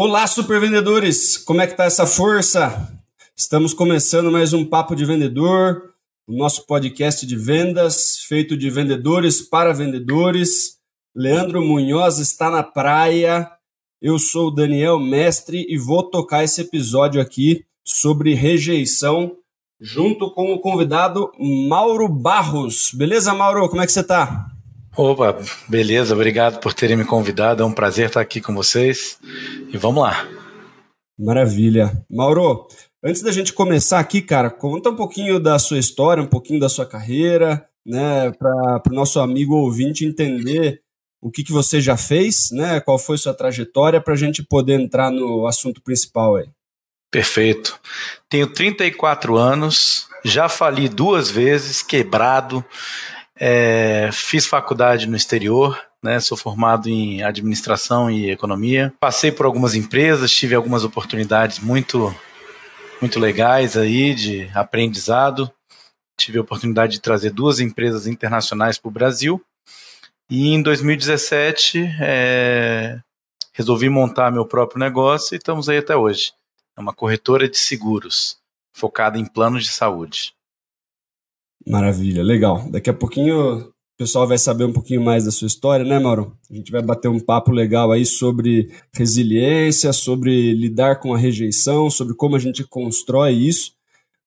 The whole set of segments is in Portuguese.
Olá, super vendedores! Como é que tá essa força? Estamos começando mais um Papo de Vendedor, o nosso podcast de vendas, feito de vendedores para vendedores. Leandro Munhoz está na praia. Eu sou o Daniel Mestre e vou tocar esse episódio aqui sobre rejeição junto com o convidado Mauro Barros. Beleza, Mauro? Como é que você está? Opa, beleza, obrigado por terem me convidado. É um prazer estar aqui com vocês. E vamos lá. Maravilha. Mauro, antes da gente começar aqui, cara, conta um pouquinho da sua história, um pouquinho da sua carreira, né, para o nosso amigo ouvinte entender o que, que você já fez, né, qual foi sua trajetória, para a gente poder entrar no assunto principal aí. Perfeito. Tenho 34 anos, já fali duas vezes, quebrado, é, fiz faculdade no exterior, né, sou formado em administração e economia. Passei por algumas empresas, tive algumas oportunidades muito, muito legais aí de aprendizado. Tive a oportunidade de trazer duas empresas internacionais para o Brasil. E em 2017 é, resolvi montar meu próprio negócio e estamos aí até hoje. É uma corretora de seguros focada em planos de saúde. Maravilha, legal. Daqui a pouquinho o pessoal vai saber um pouquinho mais da sua história, né, Mauro? A gente vai bater um papo legal aí sobre resiliência, sobre lidar com a rejeição, sobre como a gente constrói isso.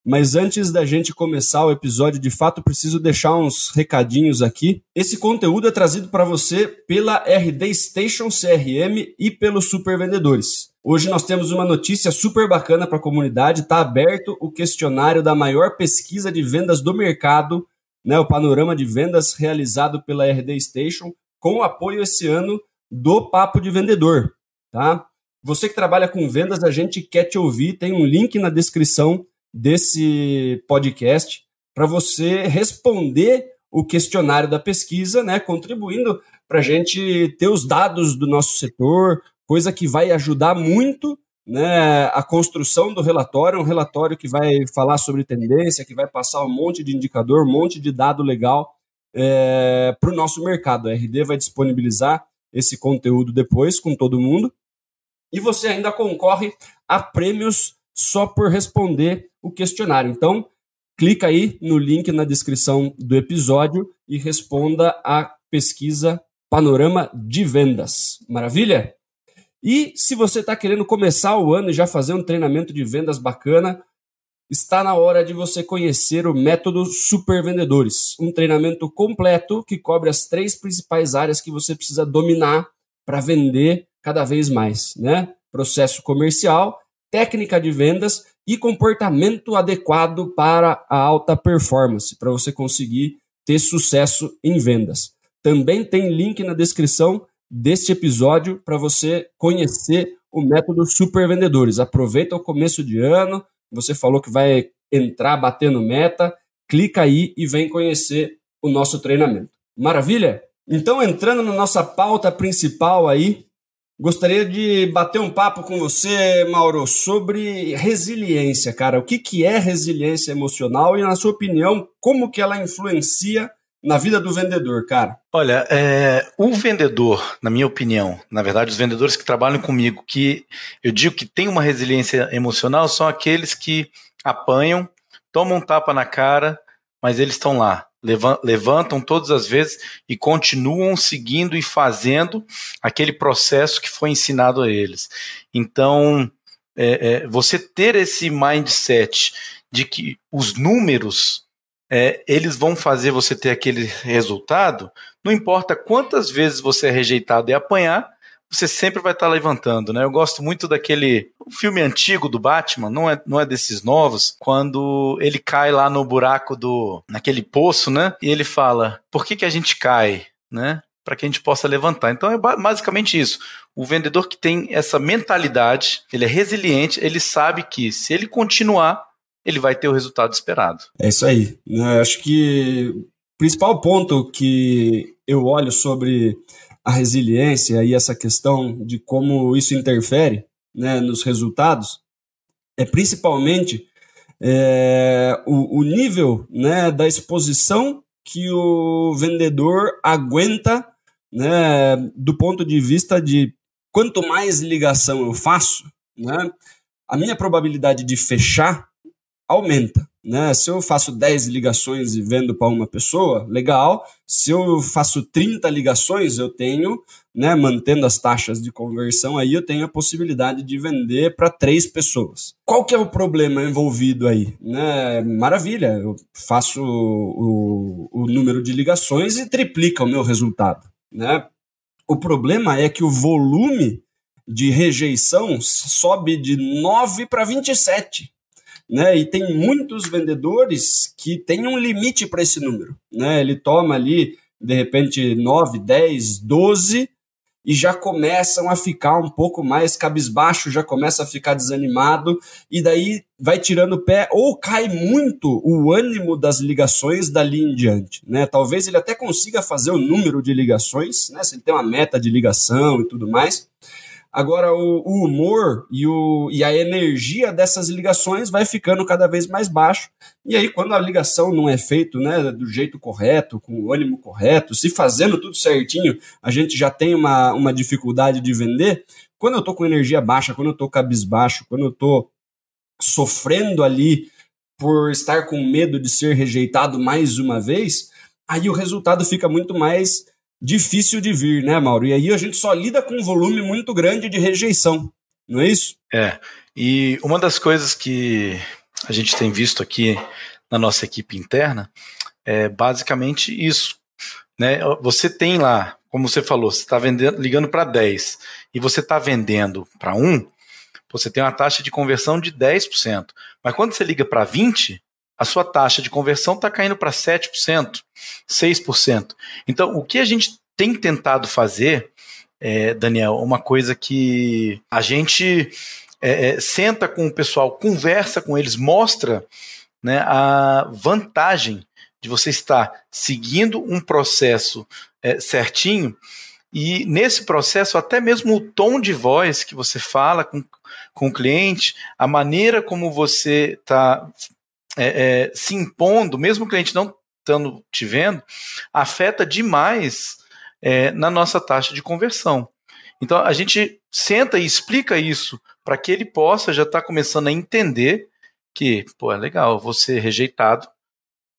Mas antes da gente começar o episódio, de fato, preciso deixar uns recadinhos aqui. Esse conteúdo é trazido para você pela RD Station CRM e pelos Super Vendedores. Hoje nós temos uma notícia super bacana para a comunidade. Está aberto o questionário da maior pesquisa de vendas do mercado, né, o panorama de vendas realizado pela RD Station, com apoio esse ano do Papo de Vendedor. Tá? Você que trabalha com vendas, a gente quer te ouvir. Tem um link na descrição desse podcast para você responder o questionário da pesquisa, né, contribuindo para a gente ter os dados do nosso setor, coisa que vai ajudar muito né, a construção do relatório, um relatório que vai falar sobre tendência, que vai passar um monte de indicador, um monte de dado legal é, para o nosso mercado. A RD vai disponibilizar esse conteúdo depois com todo mundo. E você ainda concorre a prêmios só por responder o questionário. Então, clica aí no link na descrição do episódio e responda a pesquisa Panorama de Vendas. Maravilha? E se você está querendo começar o ano e já fazer um treinamento de vendas bacana, está na hora de você conhecer o método Super Vendedores, um treinamento completo que cobre as três principais áreas que você precisa dominar para vender cada vez mais, né? Processo comercial, técnica de vendas e comportamento adequado para a alta performance, para você conseguir ter sucesso em vendas. Também tem link na descrição deste episódio para você conhecer o método Super Vendedores. Aproveita o começo de ano, você falou que vai entrar batendo meta, clica aí e vem conhecer o nosso treinamento. Maravilha? Então, entrando na nossa pauta principal aí, gostaria de bater um papo com você, Mauro, sobre resiliência, cara. O que, que é resiliência emocional e, na sua opinião, como que ela influencia na vida do vendedor, cara? Olha, é, o vendedor, na minha opinião, na verdade, os vendedores que trabalham comigo, que eu digo que tem uma resiliência emocional, são aqueles que apanham, tomam um tapa na cara, mas eles estão lá, levantam todas as vezes e continuam seguindo e fazendo aquele processo que foi ensinado a eles. Então, é, é, você ter esse mindset de que os números é, eles vão fazer você ter aquele resultado, não importa quantas vezes você é rejeitado e apanhar, você sempre vai estar levantando, né? Eu gosto muito daquele filme antigo do Batman, não é, não é desses novos, quando ele cai lá no buraco do naquele poço, né? E ele fala: "Por que que a gente cai?", né? Para que a gente possa levantar. Então é basicamente isso. O vendedor que tem essa mentalidade, ele é resiliente, ele sabe que se ele continuar, ele vai ter o resultado esperado. É isso aí. Eu acho que o principal ponto que eu olho sobre a resiliência e essa questão de como isso interfere né, nos resultados é principalmente é, o, o, nível né, da exposição que o vendedor aguenta né, do ponto de vista de quanto mais ligação eu faço, né, a minha probabilidade de fechar aumenta. Né? Se eu faço 10 ligações e vendo para uma pessoa, legal. Se eu faço 30 ligações, eu tenho, né, mantendo as taxas de conversão, aí eu tenho a possibilidade de vender para três pessoas. Qual que é o problema envolvido aí? Né? Maravilha, eu faço o, o, número de ligações e triplica o meu resultado. Né? O problema é que o volume de rejeição sobe de 9 para 27 né? E tem muitos vendedores que têm um limite para esse número, né? Ele toma ali, de repente, 9, 10, 12 e já começam a ficar um pouco mais cabisbaixo, já começa a ficar desanimado, e daí vai tirando o pé, ou cai muito o ânimo das ligações dali em diante. Né? Talvez ele até consiga fazer o número de ligações, né? se ele tem uma meta de ligação e tudo mais, Agora, o, o humor e, o, e a energia dessas ligações vai ficando cada vez mais baixo. E aí, quando a ligação não é feita né, do jeito correto, com o ânimo correto, se fazendo tudo certinho, a gente já tem uma, uma dificuldade de vender. Quando eu estou com energia baixa, quando eu estou cabisbaixo, quando eu estou sofrendo ali por estar com medo de ser rejeitado mais uma vez, aí o resultado fica muito mais difícil de vir, né, Mauro? E aí a gente só lida com um volume muito grande de rejeição, não é isso? É. E uma das coisas que a gente tem visto aqui na nossa equipe interna é basicamente isso. Né? Você tem lá, como você falou, você está ligando para 10 e você está vendendo para 1, você tem uma taxa de conversão de 10%. Mas quando você liga para 20, a sua taxa de conversão está caindo para 7%, 6%. Então, o que a gente tem tentado fazer, é, Daniel, uma coisa que a gente é, é, senta com o pessoal, conversa com eles, mostra né, a vantagem de você estar seguindo um processo é, certinho e nesse processo, até mesmo o tom de voz que você fala com, com o cliente, a maneira como você está é, é, se impondo, mesmo o cliente não estando te vendo, afeta demais é, na nossa taxa de conversão. Então a gente senta e explica isso para que ele possa já estar tá começando a entender que, pô, é legal, vou ser rejeitado,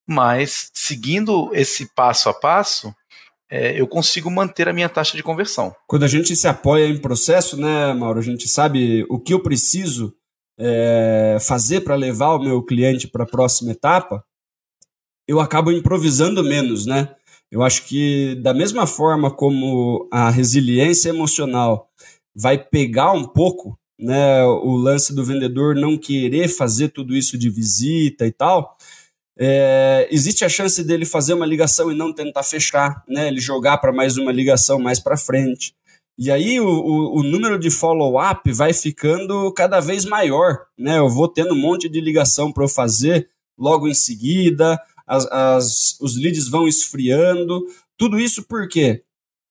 mas seguindo esse passo a passo, é, eu consigo manter a minha taxa de conversão. Quando a gente se apoia em processo, né, Mauro, a gente sabe o que eu preciso é, fazer para levar o meu cliente para a próxima etapa, eu acabo improvisando menos, né? Eu acho que da mesma forma como a resiliência emocional vai pegar um pouco, né, o lance do vendedor não querer fazer tudo isso de visita e tal, é, existe a chance dele fazer uma ligação e não tentar fechar, né? Ele jogar para mais uma ligação mais para frente. E aí o, o, o número de follow-up vai ficando cada vez maior, né? Eu vou tendo um monte de ligação para eu fazer logo em seguida, as, as, os leads vão esfriando. Tudo isso por quê?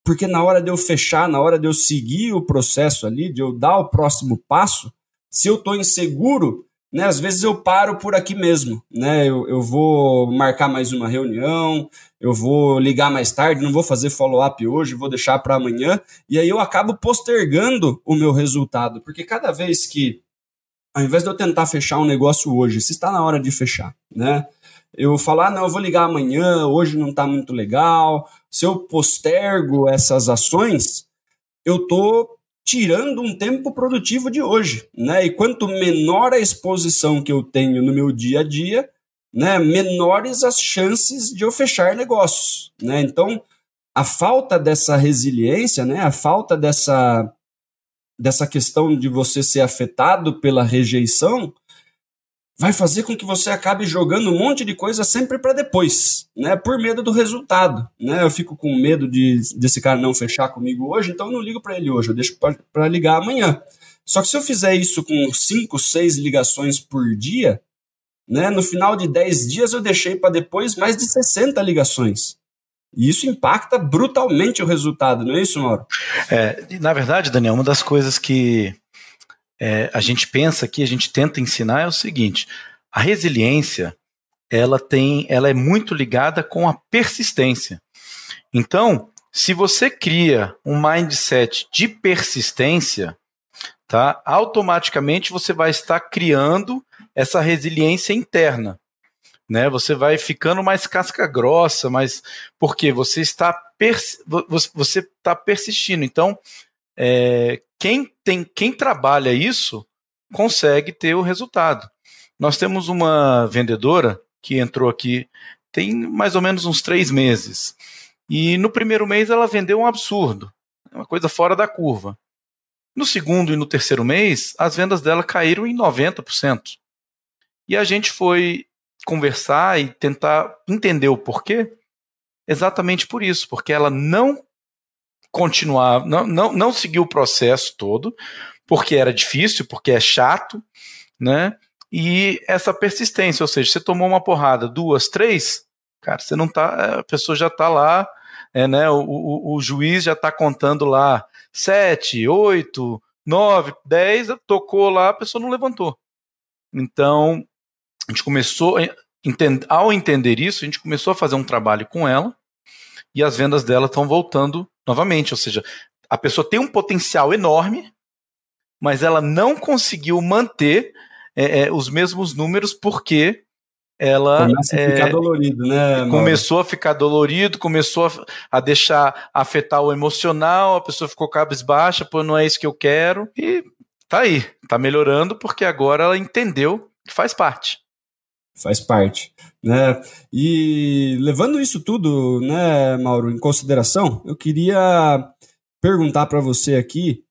Porque na hora de eu fechar, na hora de eu seguir o processo ali, de eu dar o próximo passo, se eu estou inseguro, né, às vezes eu paro por aqui mesmo, né? Eu, eu vou marcar mais uma reunião, eu vou ligar mais tarde, não vou fazer follow-up hoje, vou deixar para amanhã, e aí eu acabo postergando o meu resultado, porque cada vez que, ao invés de eu tentar fechar um negócio hoje, se está na hora de fechar, né? Eu falar, ah, não, eu vou ligar amanhã, hoje não está muito legal. Se eu postergo essas ações, eu tô tirando um tempo produtivo de hoje, né? E quanto menor a exposição que eu tenho no meu dia a dia, né, menores as chances de eu fechar negócios, né? Então, a falta dessa resiliência, né, a falta dessa dessa questão de você ser afetado pela rejeição, vai fazer com que você acabe jogando um monte de coisa sempre para depois, né? Por medo do resultado, né? Eu fico com medo de desse cara não fechar comigo hoje, então eu não ligo para ele hoje, eu deixo para ligar amanhã. Só que se eu fizer isso com 5, 6 ligações por dia, né? No final de 10 dias eu deixei para depois mais de 60 ligações. E isso impacta brutalmente o resultado, não é isso, Mauro? É, na verdade, Daniel, uma das coisas que é, a gente pensa aqui, a gente tenta ensinar é o seguinte: a resiliência ela tem, ela é muito ligada com a persistência. Então, se você cria um mindset de persistência, tá? Automaticamente você vai estar criando essa resiliência interna, né? Você vai ficando mais casca grossa, mas porque você está pers você está persistindo. Então, é, quem tem quem trabalha isso consegue ter o resultado. Nós temos uma vendedora que entrou aqui tem mais ou menos uns três meses. E no primeiro mês ela vendeu um absurdo, uma coisa fora da curva. No segundo e no terceiro mês, as vendas dela caíram em 90%. E a gente foi conversar e tentar entender o porquê, exatamente por isso, porque ela não continuava, não, não, não seguiu o processo todo, porque era difícil, porque é chato, né? E essa persistência, ou seja, você tomou uma porrada, duas, três, cara, você não tá, a pessoa já tá lá, é, né? O, o, o juiz já tá contando lá sete, oito, nove, dez, tocou lá, a pessoa não levantou. Então, a gente começou, ao entender isso, a gente começou a fazer um trabalho com ela e as vendas dela estão voltando novamente. Ou seja, a pessoa tem um potencial enorme, mas ela não conseguiu manter é, é, os mesmos números porque ela Começa a ficar é, dolorido, né? Começou a ficar dolorido, começou a, a, deixar afetar o emocional, a pessoa ficou cabisbaixa, pô, não é isso que eu quero. E tá aí, tá melhorando porque agora ela entendeu que faz parte. Faz parte, né? E levando isso tudo, né, Mauro, em consideração, eu queria perguntar para você aqui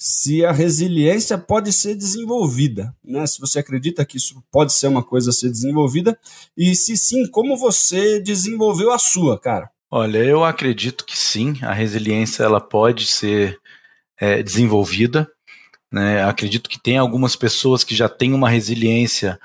se a resiliência pode ser desenvolvida, né? Se você acredita que isso pode ser uma coisa a ser desenvolvida e se sim, como você desenvolveu a sua, cara? Olha, eu acredito que sim, a resiliência ela pode ser é, desenvolvida. Né? Acredito que tem algumas pessoas que já têm uma resiliência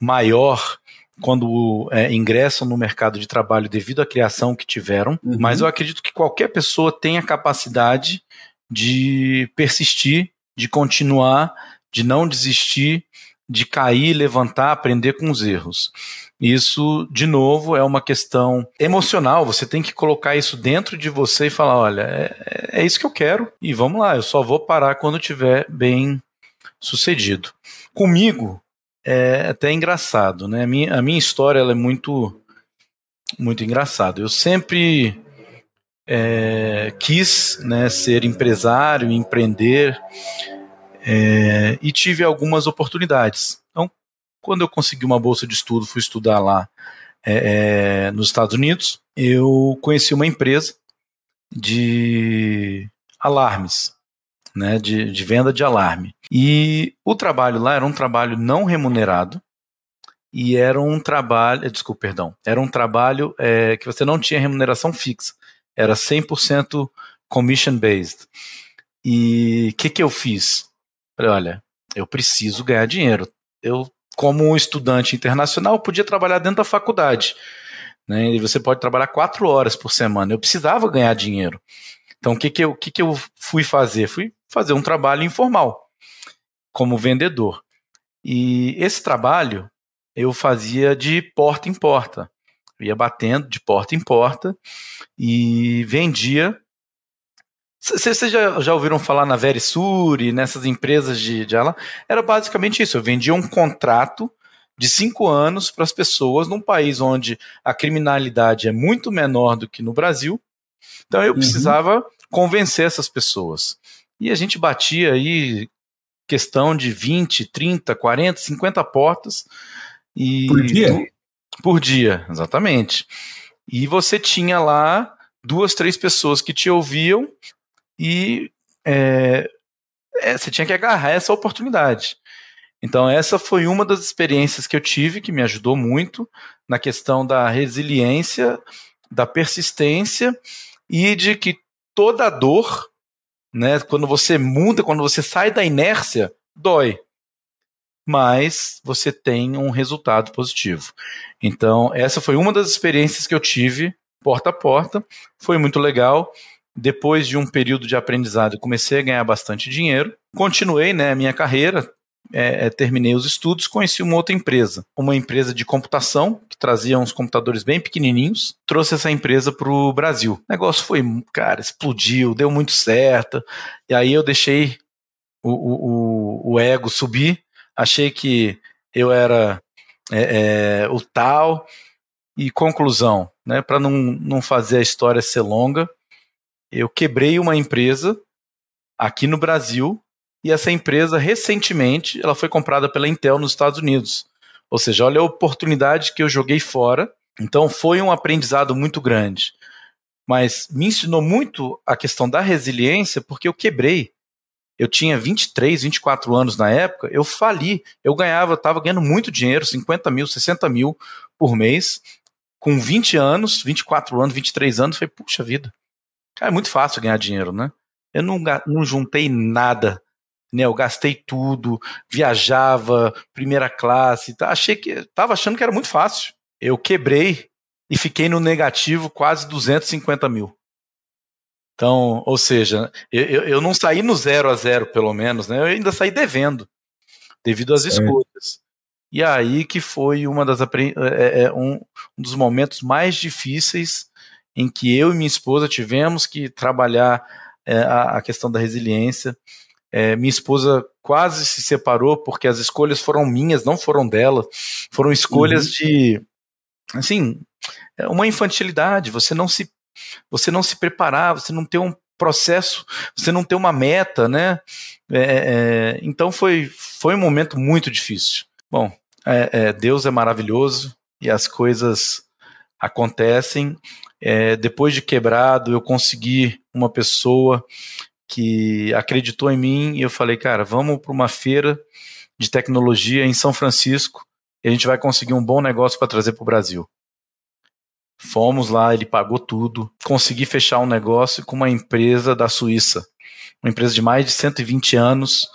maior quando é, ingressam no mercado de trabalho devido à criação que tiveram, uhum. mas eu acredito que qualquer pessoa tem a capacidade de persistir, de continuar, de não desistir, de cair, levantar, aprender com os erros. Isso, de novo, é uma questão emocional. Você tem que colocar isso dentro de você e falar: olha, é, é isso que eu quero e vamos lá, eu só vou parar quando tiver bem sucedido. Comigo, é até engraçado, né? A minha, a minha história ela é muito, muito engraçada. Eu sempre é, quis né, ser empresário, empreender é, e tive algumas oportunidades. Então, quando eu consegui uma bolsa de estudo, fui estudar lá é, é nos Estados Unidos, eu conheci uma empresa de alarmes, né, de, de venda de alarme. E o trabalho lá era um trabalho não remunerado, e era um trabalho, desculpa, perdão, era um trabalho é, que você não tinha remuneração fixa era 100% commission based. E o que, que eu fiz? Falei, olha, eu preciso ganhar dinheiro. Eu, como estudante internacional, podia trabalhar dentro da faculdade. Né? E você pode trabalhar quatro horas por semana. Eu precisava ganhar dinheiro. Então, o que, que, eu, que, que eu fui fazer? Fui fazer um trabalho informal, como vendedor. E esse trabalho eu fazia de porta em porta. Eu ia batendo de porta em porta e vendia. Vocês já, já ouviram falar na Verisure, nessas empresas de, de Era basicamente isso. Eu vendia um contrato de cinco anos para as pessoas num país onde a criminalidade é muito menor do que no Brasil. Então eu uhum. precisava convencer essas pessoas. E a gente batia aí questão de 20, 30, 40, 50 portas. E Por dia? Por dia, exatamente. E você tinha lá duas, três pessoas que te ouviam e é, é, você tinha que agarrar essa oportunidade. Então, essa foi uma das experiências que eu tive que me ajudou muito na questão da resiliência, da persistência e de que toda dor, né, quando você muda, quando você sai da inércia, dói mas você tem um resultado positivo. Então, essa foi uma das experiências que eu tive porta a porta, foi muito legal. Depois de um período de aprendizado, comecei a ganhar bastante dinheiro. Continuei né, a minha carreira, é, é, terminei os estudos, conheci uma outra empresa, uma empresa de computação que trazia uns computadores bem pequenininhos, trouxe essa empresa para o Brasil. O negócio foi, cara, explodiu, deu muito certo. E aí eu deixei o, o, o ego subir, achei que eu era é, é, o tal. E conclusão, né, para não, não fazer a história ser longa, eu quebrei uma empresa aqui no Brasil e essa empresa recentemente ela foi comprada pela Intel nos Estados Unidos. Ou seja, olha a oportunidade que eu joguei fora. Então foi um aprendizado muito grande. Mas me ensinou muito a questão da resiliência porque eu quebrei. Eu tinha 23, 24 anos na época, eu fali. Eu ganhava, estava ganhando muito dinheiro, 50 mil, 60 mil por mês. Com 20 anos, 24 anos, 23 anos, foi, puxa vida. Cara, é muito fácil ganhar dinheiro, né? Eu não, não juntei nada. Né, eu gastei tudo, viajava, primeira classe, tá, achei que tava achando que era muito fácil. Eu quebrei e fiquei no negativo quase 250 mil. Então, ou seja, eu, eu não saí no zero a zero, pelo menos, né? Eu ainda saí devendo, devido às escolhas. E aí que foi uma das é, é, um, um dos momentos mais difíceis em que eu e minha esposa tivemos que trabalhar é, a, a, questão da resiliência. É, minha esposa quase se separou porque as escolhas foram minhas, não foram dela. Foram escolhas uhum. de, assim, é uma infantilidade. Você não se, você não se preparar, você não ter um processo, você não ter uma meta, né? É, é, então foi, foi um momento muito difícil. Bom, é, é, Deus é maravilhoso e as coisas acontecem é, depois de quebrado, eu consegui uma pessoa que acreditou em mim e eu falei, cara, vamos para uma feira de tecnologia em São Francisco e a gente vai conseguir um bom negócio para trazer para o Brasil. Fomos lá, ele pagou tudo, consegui fechar um negócio com uma empresa da Suíça, uma empresa de mais de 120 anos,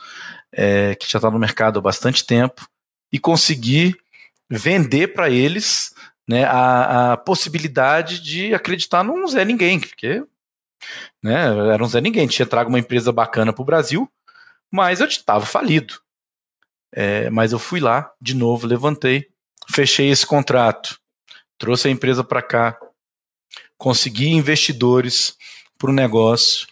é, que já está no mercado há bastante tempo, e consegui vender para eles né, a, a possibilidade de acreditar num Zé Ninguém, porque né, era um Zé Ninguém, tinha trago uma empresa bacana para o Brasil, mas eu estava falido. É, mas eu fui lá, de novo, levantei, fechei esse contrato, trouxe a empresa para cá, consegui investidores para o negócio,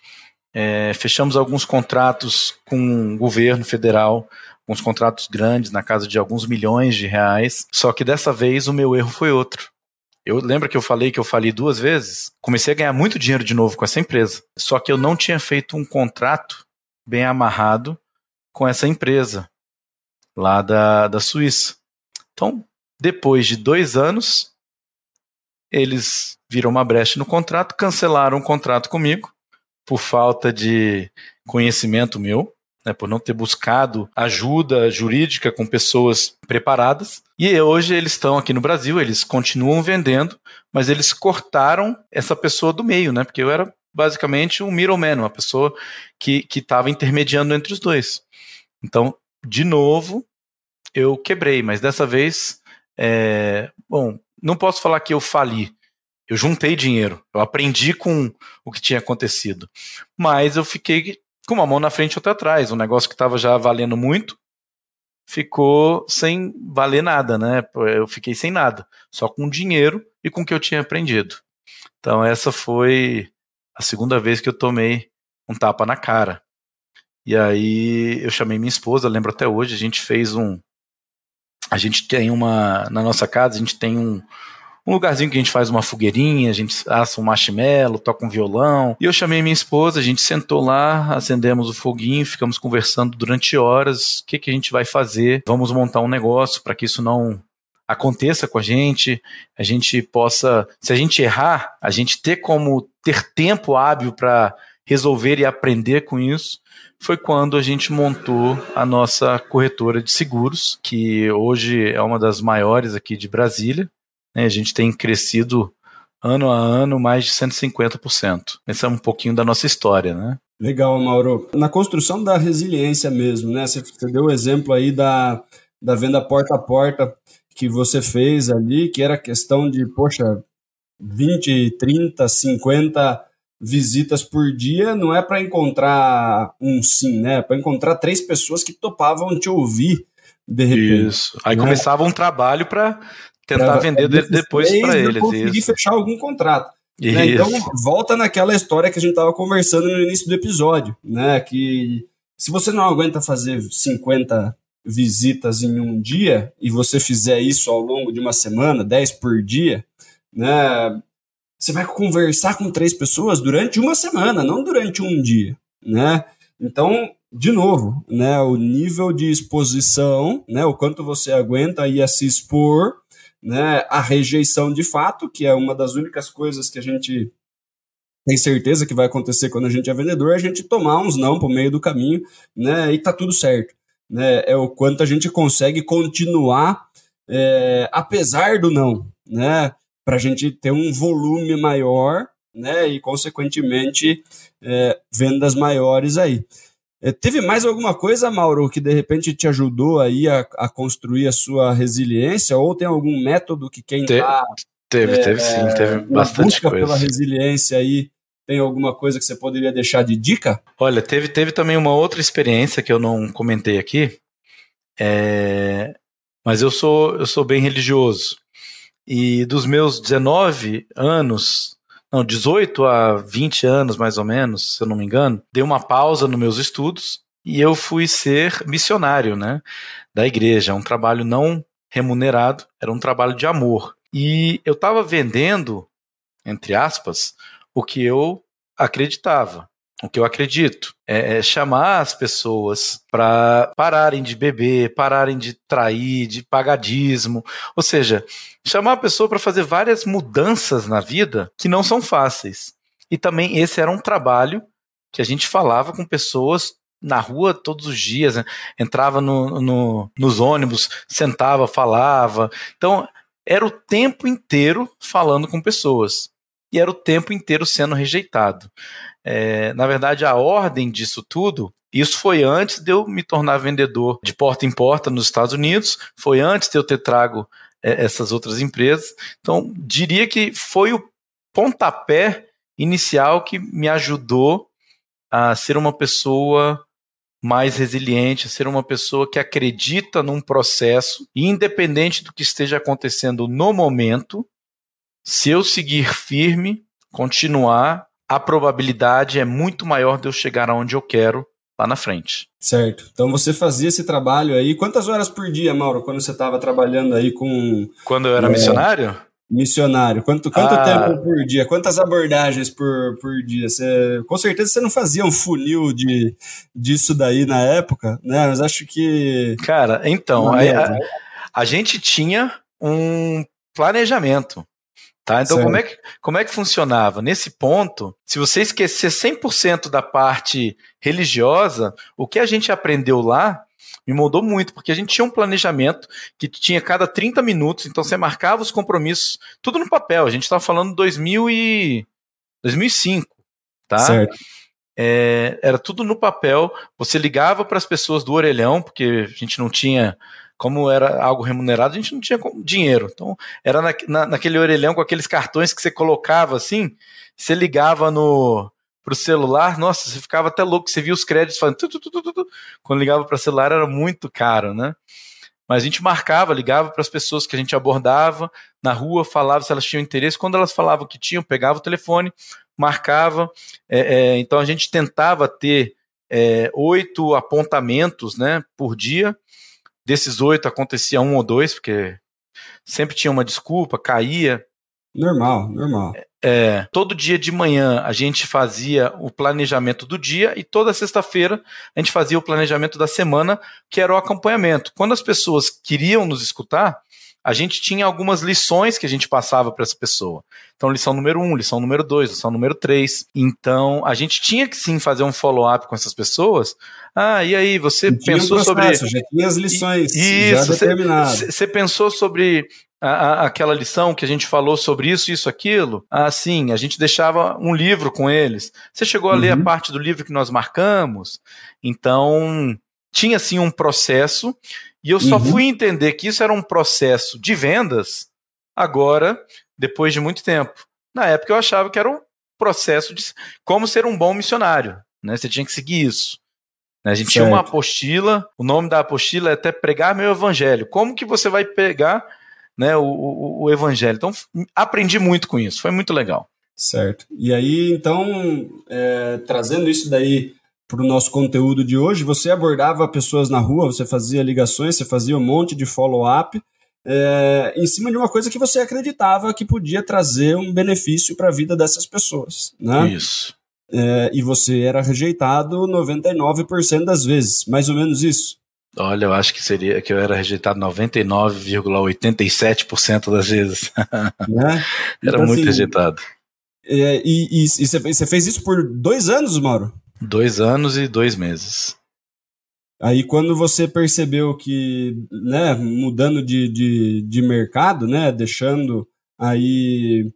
é, fechamos alguns contratos com o governo federal, uns contratos grandes, na casa de alguns milhões de reais. Só que dessa vez o meu erro foi outro. Eu lembro que eu falei que eu falei duas vezes. Comecei a ganhar muito dinheiro de novo com essa empresa. Só que eu não tinha feito um contrato bem amarrado com essa empresa lá da, da Suíça. Então, depois de dois anos, eles viram uma brecha no contrato, cancelaram o contrato comigo por falta de conhecimento meu né, por não ter buscado ajuda jurídica com pessoas preparadas. E hoje eles estão aqui no Brasil, eles continuam vendendo, mas eles cortaram essa pessoa do meio, né? Porque eu era basicamente um middleman, uma pessoa que estava intermediando entre os dois. Então, de novo, eu quebrei, mas dessa vez, é, bom, não posso falar que eu fali. Eu juntei dinheiro, eu aprendi com o que tinha acontecido, mas eu fiquei com uma mão na frente e outra atrás. Um negócio que estava já valendo muito ficou sem valer nada, né? Eu fiquei sem nada, só com dinheiro e com o que eu tinha aprendido. Então essa foi a segunda vez que eu tomei um tapa na cara. E aí eu chamei minha esposa, lembro até hoje, a gente fez um a gente tem uma na nossa casa, a gente tem um um lugarzinho que a gente faz uma fogueirinha, a gente assa um marshmallow, toca um violão. E eu chamei minha esposa, a gente sentou lá, acendemos o foguinho, ficamos conversando durante horas. O que, que a gente vai fazer? Vamos montar um negócio para que isso não aconteça com a gente, a gente possa, se a gente errar, a gente ter como ter tempo hábil para resolver e aprender com isso, foi quando a gente montou a nossa corretora de seguros, que hoje é uma das maiores aqui de Brasília. Né? A gente tem crescido ano a ano mais de 150%. Esse é um pouquinho da nossa história, né? Legal, Mauro. Na construção da resiliência mesmo, né? Você, deu o exemplo aí da, da venda porta a porta que você fez ali, que era questão de, poxa, 20, 30, 50 visitas por dia não é para encontrar um sim, né? É para encontrar três pessoas que topavam te ouvir de repente. Isso. Aí né? começava um trabalho para tentar pra, vender depois para eles. Conseguir fechar algum contrato. Né? Então, volta naquela história que a gente estava conversando no início do episódio, né? Que se você não aguenta fazer 50 visitas em um dia e você fizer isso ao longo de uma semana, 10 por dia, né? Você vai conversar com três pessoas durante uma semana, não durante um dia, né? Então, de novo, né, o nível de exposição, né, o quanto você aguenta aí a se expor, né, a rejeição de fato, que é uma das únicas coisas que a gente tem certeza que vai acontecer quando a gente é vendedor, é a gente tomar uns não pro meio do caminho, né, e tá tudo certo, né, é o quanto a gente consegue continuar é, apesar do não, né, para a gente ter um volume maior, né, e consequentemente é, vendas maiores aí. É, teve mais alguma coisa, Mauro, que de repente te ajudou aí a, a construir a sua resiliência? Ou tem algum método que quem está. Teve, é, teve sim, teve bastante coisa. pela resiliência aí, tem alguma coisa que você poderia deixar de dica? Olha, teve, teve também uma outra experiência que eu não comentei aqui, é, mas eu sou, eu sou bem religioso. E dos meus 19 anos não, 18 a 20 anos mais ou menos, se eu não me engano, dei uma pausa nos meus estudos e eu fui ser missionário, né, da igreja, um trabalho não remunerado, era um trabalho de amor. E eu estava vendendo, entre aspas, o que eu acreditava o que eu acredito é, é chamar as pessoas para pararem de beber, pararem de trair, de pagadismo, ou seja, chamar a pessoa para fazer várias mudanças na vida que não são fáceis. E também esse era um trabalho que a gente falava com pessoas na rua todos os dias, né? entrava no, no, nos ônibus, sentava, falava. Então, era o tempo inteiro falando com pessoas. E era o tempo inteiro sendo rejeitado. É, na verdade, a ordem disso tudo isso foi antes de eu me tornar vendedor de porta em porta nos Estados Unidos, foi antes de eu ter trago é, essas outras empresas. Então, diria que foi o pontapé inicial que me ajudou a ser uma pessoa mais resiliente, a ser uma pessoa que acredita num processo, independente do que esteja acontecendo no momento, se eu seguir firme, continuar, a probabilidade é muito maior de eu chegar aonde eu quero lá na frente. Certo. Então você fazia esse trabalho aí. Quantas horas por dia, Mauro, quando você estava trabalhando aí com. Quando eu era é, missionário? Missionário. Quanto, quanto ah. tempo por dia? Quantas abordagens por, por dia? Você, com certeza você não fazia um funil de, disso daí na época, né? Mas acho que. Cara, então, a, a, a gente tinha um planejamento. Tá? Então, como é, que, como é que funcionava? Nesse ponto, se você esquecer 100% da parte religiosa, o que a gente aprendeu lá me mudou muito, porque a gente tinha um planejamento que tinha cada 30 minutos, então você marcava os compromissos, tudo no papel. A gente estava falando 2000 e 2005, tá? Certo. É, era tudo no papel. Você ligava para as pessoas do orelhão, porque a gente não tinha como era algo remunerado, a gente não tinha dinheiro. Então, era na, na, naquele orelhão com aqueles cartões que você colocava assim, você ligava no pro celular, nossa, você ficava até louco, você via os créditos falando. Tu, tu, tu, Quando ligava para celular era muito caro, né? Mas a gente marcava, ligava para as pessoas que a gente abordava na rua, falava se elas tinham interesse. Quando elas falavam que tinham, pegava o telefone, marcava. É, é, então a gente tentava ter é, oito apontamentos né, por dia Desses oito acontecia um ou dois, porque sempre tinha uma desculpa, caía. Normal, normal. É, todo dia de manhã a gente fazia o planejamento do dia e toda sexta-feira a gente fazia o planejamento da semana, que era o acompanhamento. Quando as pessoas queriam nos escutar, a gente tinha algumas lições que a gente passava para essa pessoa. Então, lição número um, lição número dois, lição número três. Então, a gente tinha que sim fazer um follow-up com essas pessoas. Ah, e aí, você pensou sobre. Já tinha as lições isso, já determinadas. Você pensou sobre a, a, aquela lição que a gente falou sobre isso, isso, aquilo? Ah, sim, a gente deixava um livro com eles. Você chegou a uhum. ler a uhum. parte do livro que nós marcamos? Então, tinha sim um processo e eu só uhum. fui entender que isso era um processo de vendas agora, depois de muito tempo. Na época eu achava que era um processo de como ser um bom missionário. Né? Você tinha que seguir isso. Né? A gente certo. tinha uma apostila, o nome da apostila é até pregar meu evangelho. Como que você vai pegar né, o, o, o evangelho? Então, aprendi muito com isso, foi muito legal. Certo. E aí, então, é, trazendo isso daí para o nosso conteúdo de hoje, você abordava pessoas na rua, você fazia ligações, você fazia um monte de follow-up é, em cima de uma coisa que você acreditava que podia trazer um benefício para a vida dessas pessoas. Né? Isso. É, e você era rejeitado 99% das vezes, mais ou menos isso. Olha, eu acho que seria que eu era rejeitado 99,87% das vezes. Né? era então, muito assim, rejeitado. É, e, e, e você fez isso por dois anos, Mauro? Dois anos e dois meses. Aí quando você percebeu que, né, mudando de, de, de mercado, né, deixando aí,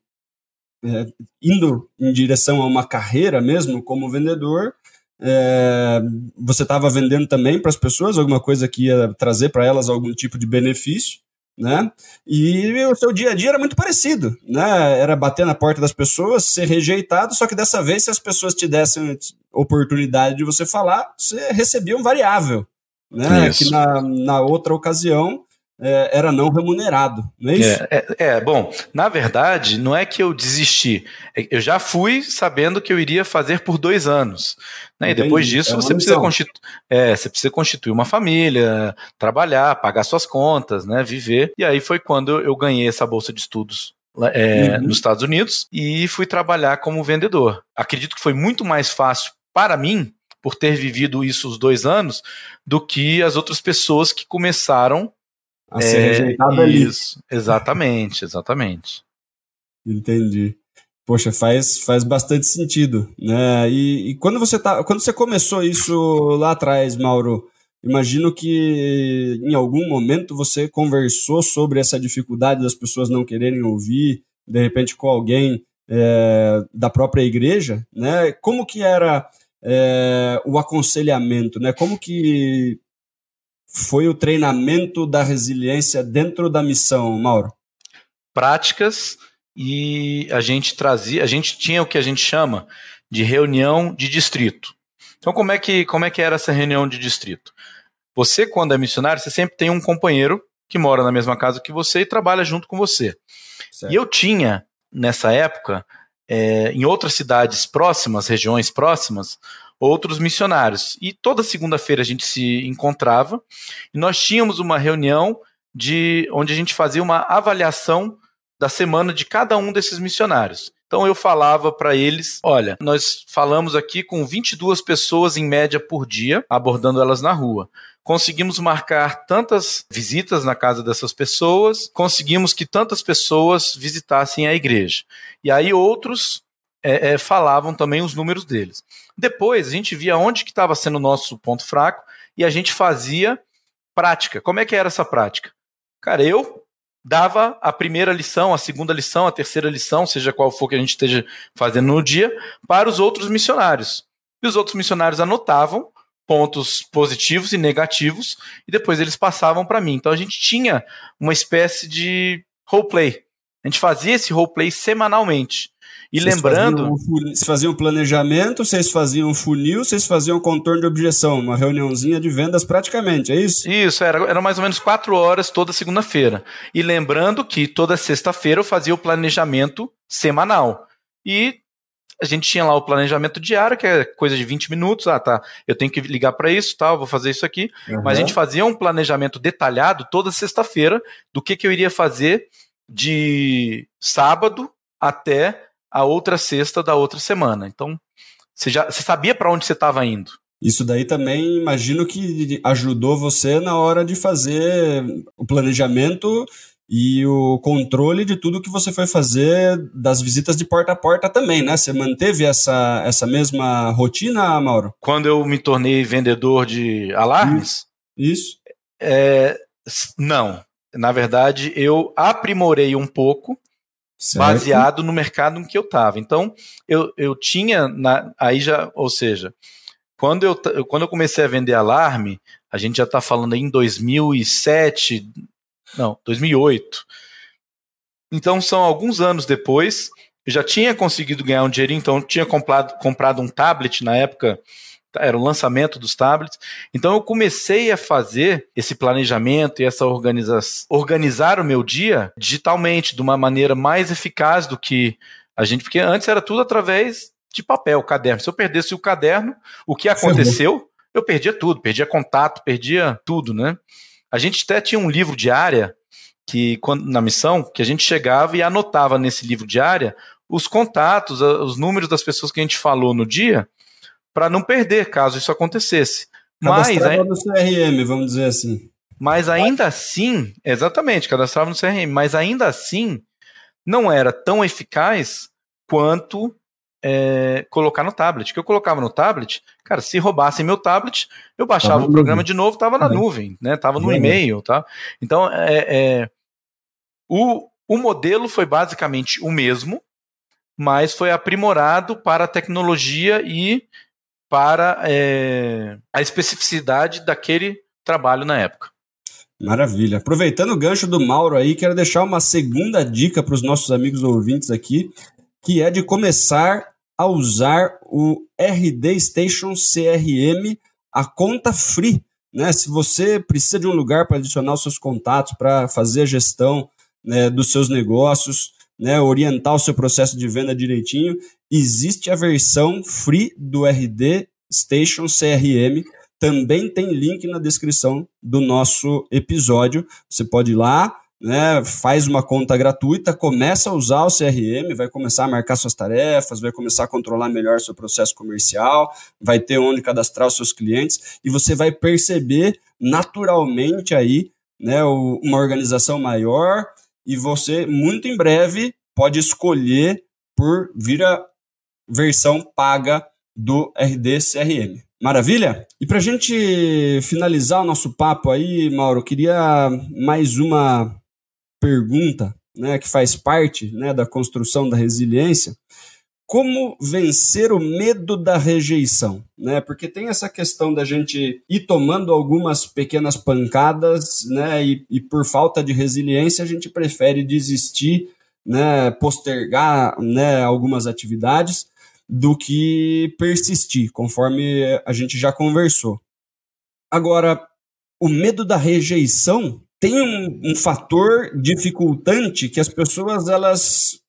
é, indo em direção a uma carreira mesmo como vendedor, é, você estava vendendo também para as pessoas alguma coisa que ia trazer para elas algum tipo de benefício né? E o seu dia a dia era muito parecido, né? Era bater na porta das pessoas, ser rejeitado, só que dessa vez, se as pessoas te dessem oportunidade de você falar, você recebia um variável, né? Isso. Que na, na outra ocasião é, era não remunerado, não é isso? É, é, é, bom, na verdade, não é que eu desisti. É eu já fui sabendo que eu iria fazer por dois anos. Né? E depois disso, é você, precisa constitu é, você precisa constituir uma família, trabalhar, pagar suas contas, né? viver. E aí foi quando eu ganhei essa bolsa de estudos é, uhum. nos Estados Unidos e fui trabalhar como vendedor. Acredito que foi muito mais fácil para mim, por ter vivido isso os dois anos, do que as outras pessoas que começaram a ser é, rejeitado ali. Isso, exatamente, exatamente. Entendi. Poxa, faz, faz bastante sentido, né? E, e, quando você tá, quando você começou isso lá atrás, Mauro, imagino que em algum momento você conversou sobre essa dificuldade das pessoas não quererem ouvir, de repente com alguém é, da própria igreja, né? Como que era é, o aconselhamento, né? Como que foi o treinamento da resiliência dentro da missão, Mauro? Práticas e a gente trazia, a gente tinha o que a gente chama de reunião de distrito. Então como é que como é que era essa reunião de distrito? Você quando é missionário, você sempre tem um companheiro que mora na mesma casa que você e trabalha junto com você. Certo. E eu tinha nessa época é, em outras cidades próximas, regiões próximas, outros missionários. E toda segunda-feira a gente se encontrava e nós tínhamos uma reunião de onde a gente fazia uma avaliação da semana de cada um desses missionários. Então eu falava para eles: olha, nós falamos aqui com 22 pessoas em média por dia, abordando elas na rua. Conseguimos marcar tantas visitas na casa dessas pessoas, conseguimos que tantas pessoas visitassem a igreja. E aí outros é, é, falavam também os números deles. Depois a gente via onde que estava sendo o nosso ponto fraco e a gente fazia prática. Como é que era essa prática? Cara, eu dava a primeira lição, a segunda lição, a terceira lição, seja qual for que a gente esteja fazendo no dia, para os outros missionários. E os outros missionários anotavam pontos positivos e negativos e depois eles passavam para mim. Então a gente tinha uma espécie de roleplay. A gente fazia esse roleplay semanalmente. E vocês lembrando. Faziam vocês faziam planejamento, vocês faziam funil, vocês faziam contorno de objeção, uma reuniãozinha de vendas praticamente, é isso? Isso, era, era mais ou menos quatro horas toda segunda-feira. E lembrando que toda sexta-feira eu fazia o planejamento semanal. E a gente tinha lá o planejamento diário, que é coisa de 20 minutos. Ah, tá. Eu tenho que ligar para isso, tal, vou fazer isso aqui. Uhum. Mas a gente fazia um planejamento detalhado toda sexta-feira do que, que eu iria fazer de sábado até a outra sexta da outra semana. Então, você já você sabia para onde você estava indo. Isso daí também imagino que ajudou você na hora de fazer o planejamento e o controle de tudo que você foi fazer das visitas de porta a porta também, né? Você manteve essa, essa mesma rotina, Mauro? Quando eu me tornei vendedor de alarmes? Isso. É, não. Na verdade, eu aprimorei um pouco Certo. baseado no mercado em que eu estava. Então, eu, eu tinha, na, aí já, ou seja, quando eu, quando eu comecei a vender alarme, a gente já está falando aí em 2007, não, 2008. Então, são alguns anos depois eu já tinha conseguido ganhar um dinheirinho, então tinha comprado, comprado um tablet na época, era o lançamento dos tablets. Então eu comecei a fazer esse planejamento e essa organização, organizar o meu dia digitalmente, de uma maneira mais eficaz do que a gente, porque antes era tudo através de papel, caderno. Se eu perdesse o caderno, o que aconteceu, eu perdia tudo, perdia contato, perdia tudo, né? A gente até tinha um livro de área que quando, na missão que a gente chegava e anotava nesse livro de área os contatos, os números das pessoas que a gente falou no dia, para não perder caso isso acontecesse. Mas no CRM, vamos dizer assim. Mas ainda assim, exatamente, cadastrava no CRM, mas ainda assim não era tão eficaz quanto é, colocar no tablet. que eu colocava no tablet, cara, se roubassem meu tablet, eu baixava tava o programa nuvem. de novo, tava na uhum. nuvem, né? Tava no e-mail, tá? Então, é, é, o, o modelo foi basicamente o mesmo, mas foi aprimorado para a tecnologia e para é, a especificidade daquele trabalho na época. Maravilha. Aproveitando o gancho do Mauro aí, quero deixar uma segunda dica para os nossos amigos ouvintes aqui, que é de começar a usar o RD Station CRM, a conta free. Né? Se você precisa de um lugar para adicionar os seus contatos, para fazer a gestão né, dos seus negócios, né, orientar o seu processo de venda direitinho, existe a versão free do RD Station CRM. Também tem link na descrição do nosso episódio. Você pode ir lá, né, faz uma conta gratuita, começa a usar o CRM, vai começar a marcar suas tarefas, vai começar a controlar melhor seu processo comercial, vai ter onde cadastrar os seus clientes e você vai perceber naturalmente aí, né, uma organização maior, e você, muito em breve, pode escolher por vir a versão paga do RD CRM. Maravilha? E para a gente finalizar o nosso papo aí, Mauro, queria mais uma pergunta né, que faz parte né, da construção da resiliência. Como vencer o medo da rejeição? Né? Porque tem essa questão da gente ir tomando algumas pequenas pancadas, né? E, e por falta de resiliência a gente prefere desistir, né? postergar né? algumas atividades do que persistir, conforme a gente já conversou. Agora, o medo da rejeição tem um, um fator dificultante que as pessoas elas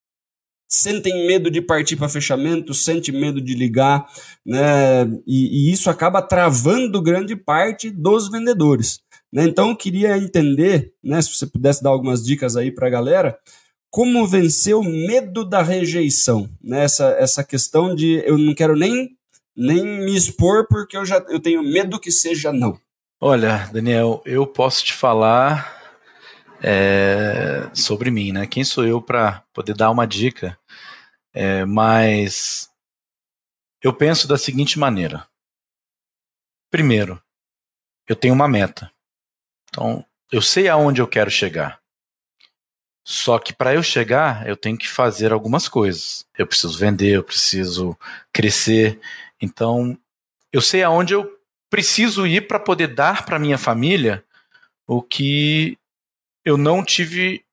sentem medo de partir para fechamento, sentem medo de ligar, né? E, e, isso acaba travando grande parte dos vendedores. Né? Então, eu queria entender, né, se você pudesse dar algumas dicas aí para a galera, como vencer o medo da rejeição, né? essa, essa questão de eu não quero nem, nem me expor porque eu já eu tenho medo que seja não. Olha, Daniel, eu posso te falar é, sobre mim, né? Quem sou eu para poder dar uma dica? É, mas eu penso da seguinte maneira. Primeiro, eu tenho uma meta. Então, eu sei aonde eu quero chegar. Só que para eu chegar, eu tenho que fazer algumas coisas. Eu preciso vender, eu preciso crescer. Então, eu sei aonde eu preciso ir para poder dar para minha família o que eu não tive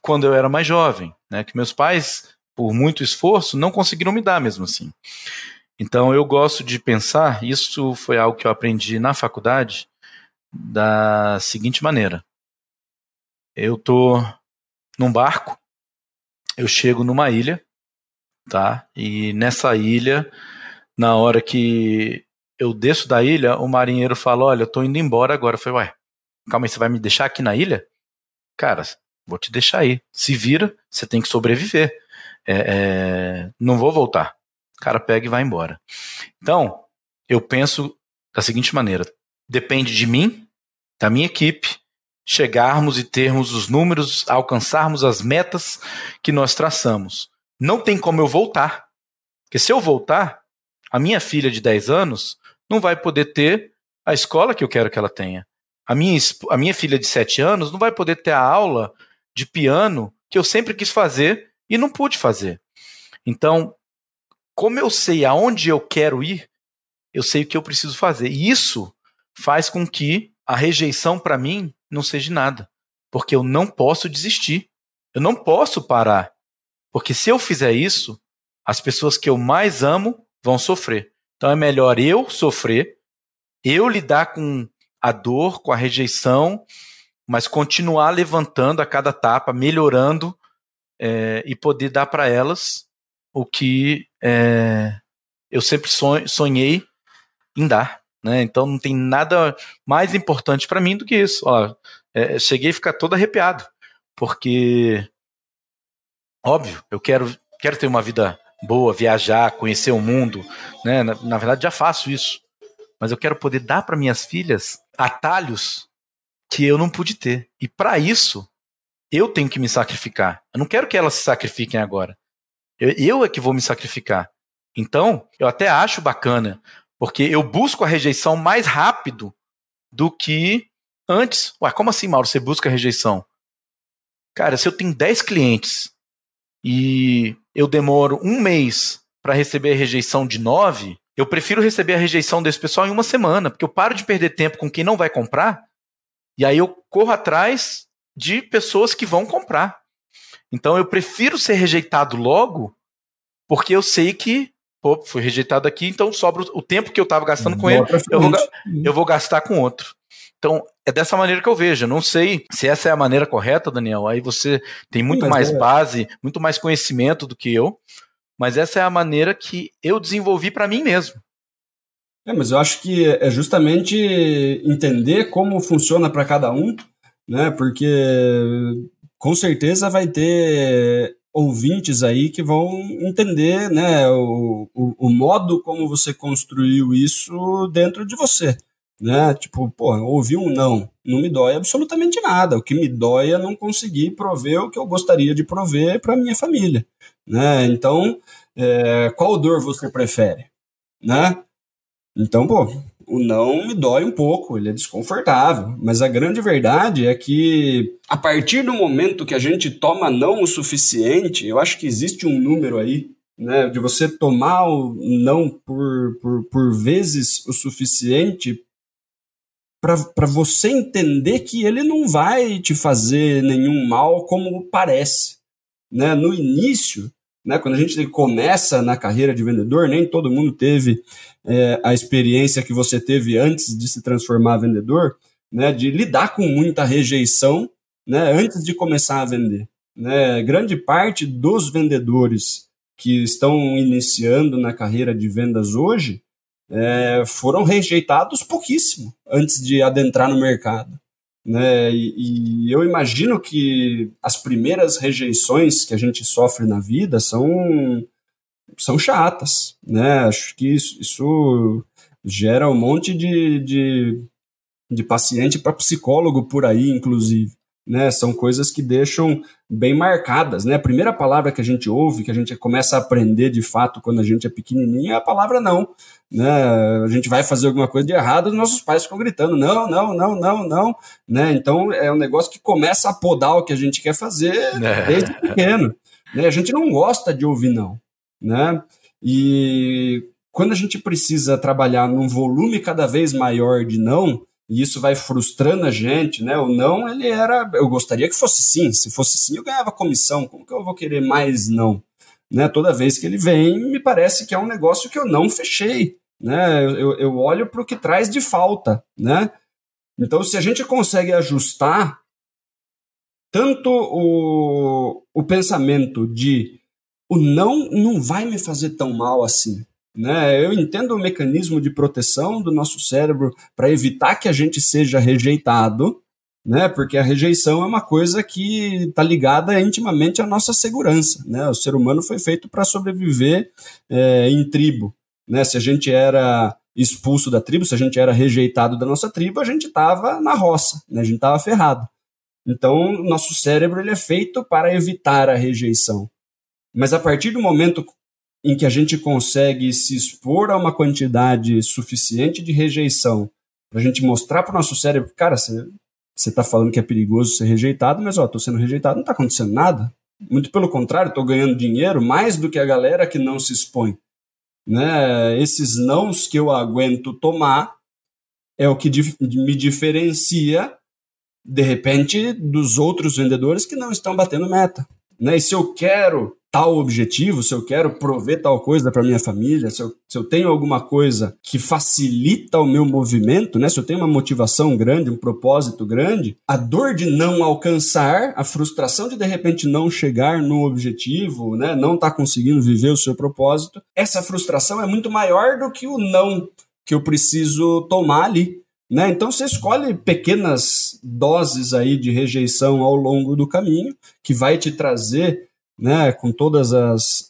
quando eu era mais jovem, né? Que meus pais, por muito esforço, não conseguiram me dar mesmo assim. Então eu gosto de pensar, isso foi algo que eu aprendi na faculdade, da seguinte maneira. Eu tô num barco, eu chego numa ilha, tá? E nessa ilha, na hora que eu desço da ilha, o marinheiro fala: Olha, eu tô indo embora agora. Eu falei: Ué, calma aí, você vai me deixar aqui na ilha? cara, vou te deixar aí. Se vira, você tem que sobreviver. É, é, não vou voltar. O cara pega e vai embora. Então, eu penso da seguinte maneira: depende de mim, da minha equipe, chegarmos e termos os números, alcançarmos as metas que nós traçamos. Não tem como eu voltar. Porque se eu voltar, a minha filha de 10 anos não vai poder ter a escola que eu quero que ela tenha. A minha, a minha filha de 7 anos não vai poder ter a aula de piano que eu sempre quis fazer e não pude fazer. Então, como eu sei aonde eu quero ir, eu sei o que eu preciso fazer. E isso faz com que a rejeição para mim não seja nada, porque eu não posso desistir. Eu não posso parar. Porque se eu fizer isso, as pessoas que eu mais amo vão sofrer. Então é melhor eu sofrer, eu lidar com a dor, com a rejeição, mas continuar levantando a cada etapa, melhorando é, e poder dar para elas o que é, eu sempre sonhei em dar. Né? Então não tem nada mais importante para mim do que isso. Ó, é, cheguei a ficar todo arrepiado, porque, óbvio, eu quero, quero ter uma vida boa, viajar, conhecer o mundo. Né? Na, na verdade, já faço isso. Mas eu quero poder dar para minhas filhas atalhos que eu não pude ter. E para isso, eu tenho que me sacrificar. Eu não quero que elas se sacrifiquem agora. Eu, eu é que vou me sacrificar. Então, eu até acho bacana, porque eu busco a rejeição mais rápido do que antes. Ué, como assim, Mauro? Você busca a rejeição? Cara, se eu tenho 10 clientes e eu demoro um mês para receber a rejeição de 9, eu prefiro receber a rejeição desse pessoal em uma semana, porque eu paro de perder tempo com quem não vai comprar e aí eu corro atrás de pessoas que vão comprar. Então eu prefiro ser rejeitado logo, porque eu sei que pô, fui rejeitado aqui, então sobra o tempo que eu estava gastando com ele, eu vou, eu vou gastar com outro. Então, é dessa maneira que eu vejo. Não sei se essa é a maneira correta, Daniel. Aí você tem muito Sim, mais é. base, muito mais conhecimento do que eu. Mas essa é a maneira que eu desenvolvi para mim mesmo. É, mas eu acho que é justamente entender como funciona para cada um, né? Porque com certeza vai ter ouvintes aí que vão entender né, o, o, o, modo como você construiu isso dentro de você. Né? Tipo, pô, ouvir um não, não me dói absolutamente nada. O que me dói é não conseguir prover o que eu gostaria de prover para minha família. Né? Então, é, qual dor você prefere? Né? Então, pô, o não me dói um pouco, ele é desconfortável. Mas a grande verdade é que a partir do momento que a gente toma não o suficiente, eu acho que existe um número aí, né, de você tomar o não por, por, por vezes o suficiente para você entender que ele não vai te fazer nenhum mal como parece. Né? No início, né, quando a gente começa na carreira de vendedor, nem todo mundo teve é, a experiência que você teve antes de se transformar vendedor, né, de lidar com muita rejeição né, antes de começar a vender. Né? Grande parte dos vendedores que estão iniciando na carreira de vendas hoje é, foram rejeitados pouquíssimo antes de adentrar no mercado. Né? E, e, eu imagino que as primeiras rejeições que a gente sofre na vida são são chatas, né? Acho que isso, isso gera um monte de, de, de paciente para psicólogo por aí, inclusive. Né, são coisas que deixam bem marcadas, né? A primeira palavra que a gente ouve, que a gente começa a aprender de fato quando a gente é pequenininho, é a palavra não, né? A gente vai fazer alguma coisa de errado, os nossos pais ficam gritando não, não, não, não, não, né? Então é um negócio que começa a podar o que a gente quer fazer é. desde pequeno, né? A gente não gosta de ouvir não, né? E quando a gente precisa trabalhar num volume cada vez maior de não, e isso vai frustrando a gente, né? O não, ele era, eu gostaria que fosse sim, se fosse sim eu ganhava comissão, como que eu vou querer mais não? Né? Toda vez que ele vem, me parece que é um negócio que eu não fechei, né? Eu, eu olho para o que traz de falta, né? Então, se a gente consegue ajustar tanto o, o pensamento de o não não vai me fazer tão mal assim. Né? Eu entendo o mecanismo de proteção do nosso cérebro para evitar que a gente seja rejeitado, né? porque a rejeição é uma coisa que está ligada intimamente à nossa segurança. Né? O ser humano foi feito para sobreviver é, em tribo. Né? Se a gente era expulso da tribo, se a gente era rejeitado da nossa tribo, a gente estava na roça, né? a gente estava ferrado. Então, nosso cérebro ele é feito para evitar a rejeição. Mas a partir do momento em que a gente consegue se expor a uma quantidade suficiente de rejeição para a gente mostrar para o nosso cérebro, cara, você está falando que é perigoso ser rejeitado, mas ó, estou sendo rejeitado, não está acontecendo nada. Muito pelo contrário, estou ganhando dinheiro mais do que a galera que não se expõe. Né? Esses nãos que eu aguento tomar é o que dif me diferencia, de repente, dos outros vendedores que não estão batendo meta. Né? E se eu quero tal objetivo, se eu quero prover tal coisa para minha família, se eu, se eu tenho alguma coisa que facilita o meu movimento, né? Se eu tenho uma motivação grande, um propósito grande, a dor de não alcançar, a frustração de de repente não chegar no objetivo, né? Não estar tá conseguindo viver o seu propósito, essa frustração é muito maior do que o não que eu preciso tomar ali. Né? Então você escolhe pequenas doses aí de rejeição ao longo do caminho, que vai te trazer, né, com todos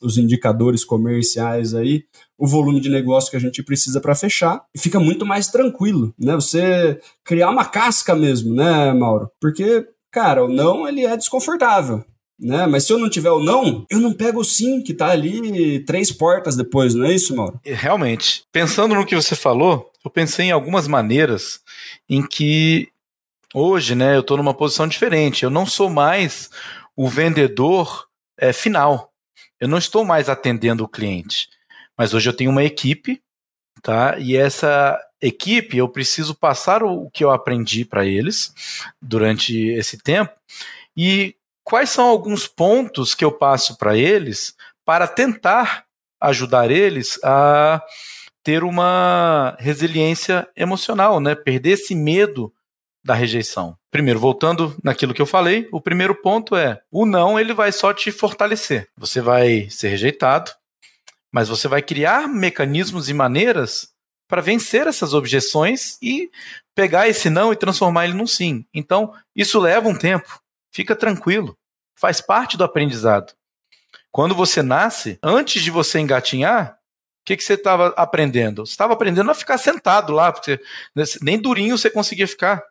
os indicadores comerciais aí, o volume de negócio que a gente precisa para fechar, fica muito mais tranquilo, né? Você criar uma casca mesmo, né, Mauro? Porque, cara, o não ele é desconfortável. Né? Mas se eu não tiver o não, eu não pego o sim, que tá ali três portas depois, não é isso, Mauro? Realmente. Pensando no que você falou, eu pensei em algumas maneiras em que hoje, né, eu estou numa posição diferente. Eu não sou mais o vendedor é, final. Eu não estou mais atendendo o cliente. Mas hoje eu tenho uma equipe, tá? E essa equipe eu preciso passar o que eu aprendi para eles durante esse tempo. E quais são alguns pontos que eu passo para eles para tentar ajudar eles a ter uma resiliência emocional, né? Perder esse medo da rejeição. Primeiro, voltando naquilo que eu falei, o primeiro ponto é: o não ele vai só te fortalecer. Você vai ser rejeitado, mas você vai criar mecanismos e maneiras para vencer essas objeções e pegar esse não e transformar ele num sim. Então, isso leva um tempo. Fica tranquilo. Faz parte do aprendizado. Quando você nasce, antes de você engatinhar, que, que você estava aprendendo? Você estava aprendendo a ficar sentado lá, porque nem durinho você conseguia ficar.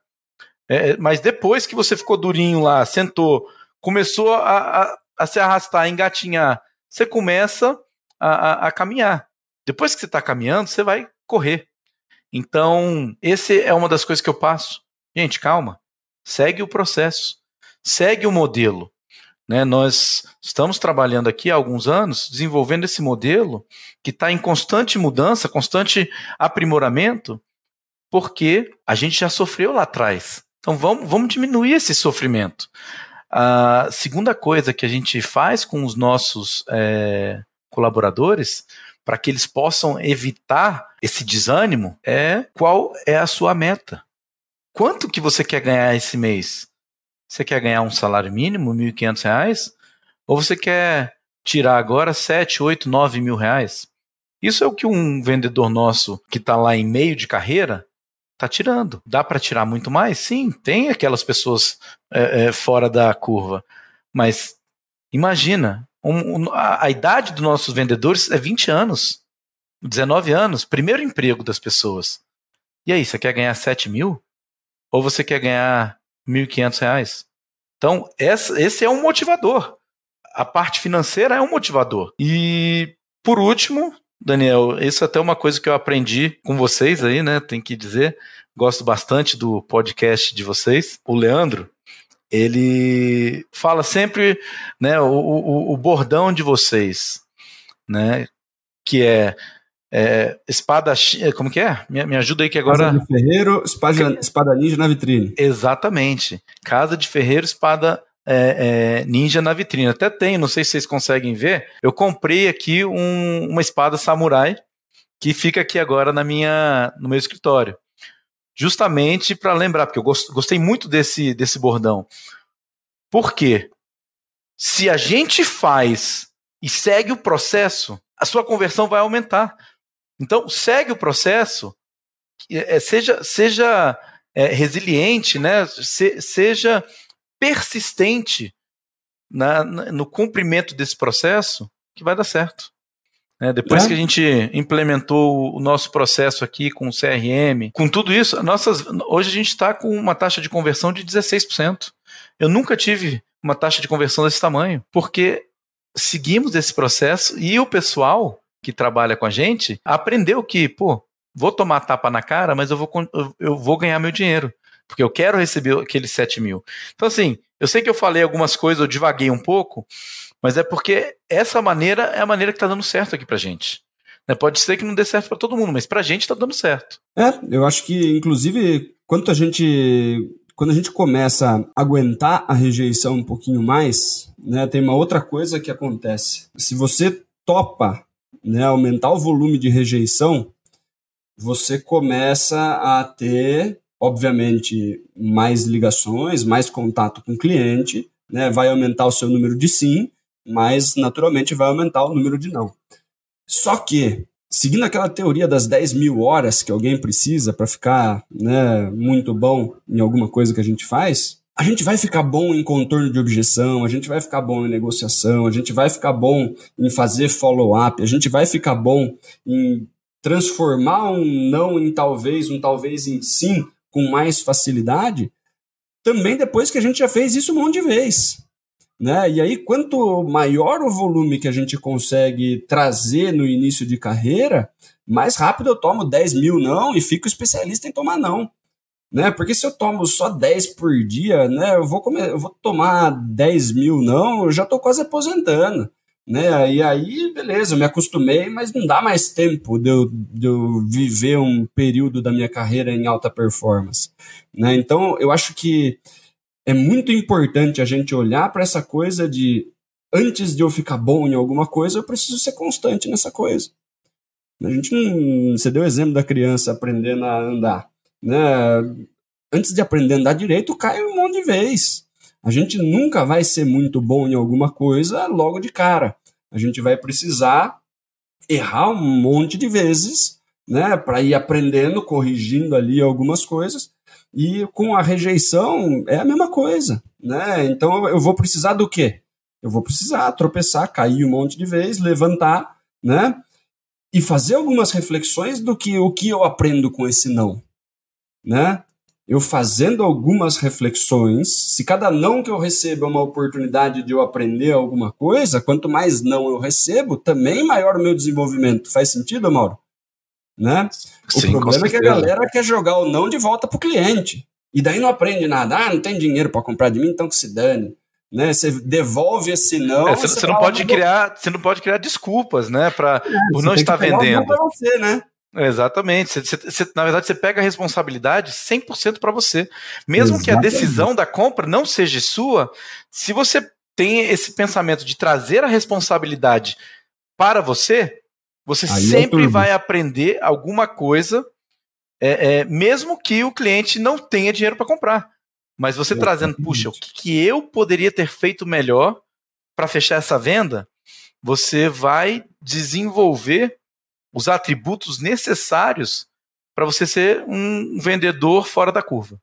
É, mas depois que você ficou durinho lá, sentou, começou a, a, a se arrastar, a engatinhar, você começa a, a, a caminhar. Depois que você está caminhando, você vai correr. Então, esse é uma das coisas que eu passo. Gente, calma. Segue o processo. Segue o modelo. Né, nós estamos trabalhando aqui há alguns anos, desenvolvendo esse modelo que está em constante mudança, constante aprimoramento, porque a gente já sofreu lá atrás. Então vamos, vamos diminuir esse sofrimento. A segunda coisa que a gente faz com os nossos é, colaboradores, para que eles possam evitar esse desânimo, é qual é a sua meta. Quanto que você quer ganhar esse mês? Você quer ganhar um salário mínimo, R$ 1.500? Ou você quer tirar agora 7, 8, 9 mil reais? Isso é o que um vendedor nosso que está lá em meio de carreira está tirando. Dá para tirar muito mais? Sim, tem aquelas pessoas é, é, fora da curva. Mas imagina, um, um, a, a, idade dos nossos vendedores é 20 anos, 19 anos, primeiro emprego das pessoas. E aí, você quer ganhar 7 mil? Ou você quer ganhar R$ 1.500. Então, essa, esse é um motivador. A parte financeira é um motivador. E, por último, Daniel, isso é até uma coisa que eu aprendi com vocês aí, né? Tem que dizer. Gosto bastante do podcast de vocês. O Leandro, ele fala sempre né, o, o, o bordão de vocês, né? Que é é, espada. É, como que é? Me, me ajuda aí que agora. Casa de Ferreiro, espada, espada ninja na vitrine. Exatamente. Casa de Ferreiro, espada é, é, ninja na vitrine. Até tem, não sei se vocês conseguem ver. Eu comprei aqui um, uma espada samurai que fica aqui agora na minha, no meu escritório. Justamente para lembrar, porque eu gostei muito desse, desse bordão. Por quê? Se a gente faz e segue o processo, a sua conversão vai aumentar. Então, segue o processo, é, seja, seja é, resiliente, né? Se, seja persistente na, na, no cumprimento desse processo, que vai dar certo. É, depois é. que a gente implementou o nosso processo aqui com o CRM, com tudo isso, nossas, hoje a gente está com uma taxa de conversão de 16%. Eu nunca tive uma taxa de conversão desse tamanho, porque seguimos esse processo e o pessoal que trabalha com a gente aprendeu que, pô, vou tomar tapa na cara, mas eu vou, eu vou ganhar meu dinheiro. Porque eu quero receber aqueles 7 mil. Então, assim, eu sei que eu falei algumas coisas, eu divaguei um pouco, mas é porque essa maneira é a maneira que está dando certo aqui pra gente. Né? Pode ser que não dê certo para todo mundo, mas pra gente está dando certo. É, eu acho que, inclusive, quanto a gente quando a gente começa a aguentar a rejeição um pouquinho mais, né, tem uma outra coisa que acontece. Se você topa né, aumentar o volume de rejeição, você começa a ter, obviamente, mais ligações, mais contato com o cliente, né, vai aumentar o seu número de sim, mas naturalmente vai aumentar o número de não. Só que, seguindo aquela teoria das 10 mil horas que alguém precisa para ficar né, muito bom em alguma coisa que a gente faz, a gente vai ficar bom em contorno de objeção, a gente vai ficar bom em negociação, a gente vai ficar bom em fazer follow-up, a gente vai ficar bom em transformar um não em talvez, um talvez em sim, com mais facilidade, também depois que a gente já fez isso um monte de vez. Né? E aí, quanto maior o volume que a gente consegue trazer no início de carreira, mais rápido eu tomo 10 mil não e fico especialista em tomar não né? Porque se eu tomo só 10 por dia, né? Eu vou, comer, eu vou tomar 10 mil, não, eu já estou quase aposentando. Né? E aí, beleza, eu me acostumei, mas não dá mais tempo de eu, de eu viver um período da minha carreira em alta performance. Né? Então, eu acho que é muito importante a gente olhar para essa coisa de antes de eu ficar bom em alguma coisa, eu preciso ser constante nessa coisa. A gente não. Você deu o exemplo da criança aprendendo a andar né? Antes de aprender a andar direito, cai um monte de vez. A gente nunca vai ser muito bom em alguma coisa logo de cara. A gente vai precisar errar um monte de vezes, né, para ir aprendendo, corrigindo ali algumas coisas. E com a rejeição é a mesma coisa, né? Então eu vou precisar do quê? Eu vou precisar tropeçar, cair um monte de vezes, levantar, né? E fazer algumas reflexões do que o que eu aprendo com esse não né? Eu fazendo algumas reflexões, se cada não que eu recebo é uma oportunidade de eu aprender alguma coisa, quanto mais não eu recebo, também maior o meu desenvolvimento. Faz sentido, Mauro? Né? O Sim, problema é que a galera quer jogar o não de volta para o cliente. E daí não aprende nada. Ah, não tem dinheiro para comprar de mim, então que se dane. Né? Você devolve esse não. É, você, você não pode criar, você não pode criar desculpas, né, para é, por não estar vendendo. Você, né? Exatamente. Você, você, na verdade, você pega a responsabilidade 100% para você. Mesmo Exatamente. que a decisão da compra não seja sua, se você tem esse pensamento de trazer a responsabilidade para você, você Aí é sempre vai aprender alguma coisa, é, é, mesmo que o cliente não tenha dinheiro para comprar. Mas você Exatamente. trazendo, puxa, o que, que eu poderia ter feito melhor para fechar essa venda? Você vai desenvolver os atributos necessários para você ser um vendedor fora da curva.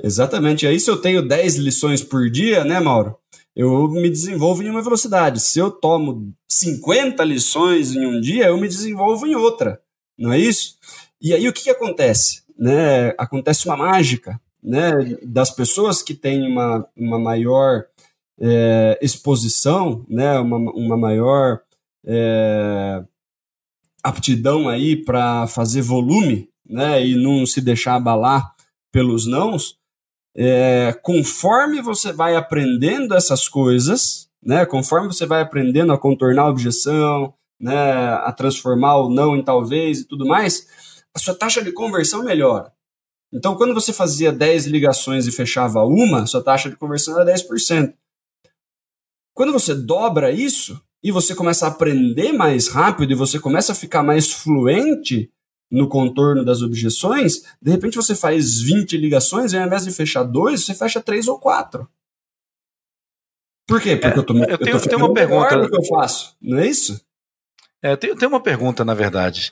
Exatamente. Aí, se eu tenho 10 lições por dia, né, Mauro? Eu me desenvolvo em uma velocidade. Se eu tomo 50 lições em um dia, eu me desenvolvo em outra. Não é isso? E aí, o que, que acontece? Né? Acontece uma mágica né? das pessoas que têm uma, uma maior é, exposição, né? uma, uma maior. É, aptidão aí para fazer volume, né, e não se deixar abalar pelos nãos, é, conforme você vai aprendendo essas coisas, né, conforme você vai aprendendo a contornar a objeção, né, a transformar o não em talvez e tudo mais, a sua taxa de conversão melhora. Então, quando você fazia 10 ligações e fechava uma, sua taxa de conversão era 10%. Quando você dobra isso, e você começa a aprender mais rápido e você começa a ficar mais fluente no contorno das objeções, de repente você faz 20 ligações e ao invés de fechar dois, você fecha três ou quatro. Por quê? Porque é, eu tô, eu, tenho, eu tô tenho uma pergunta que eu faço, não é isso? É, eu tenho, tenho uma pergunta, na verdade.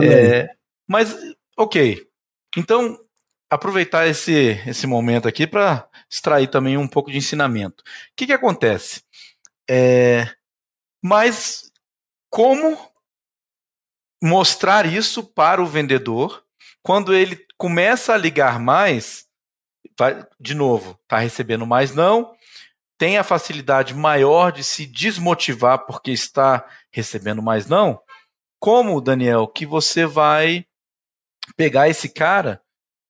É, mas, ok. Então, aproveitar esse, esse momento aqui para extrair também um pouco de ensinamento. O que, que acontece? É, mas como mostrar isso para o vendedor quando ele começa a ligar mais, vai, de novo, está recebendo mais não, tem a facilidade maior de se desmotivar porque está recebendo mais não? Como, Daniel, que você vai pegar esse cara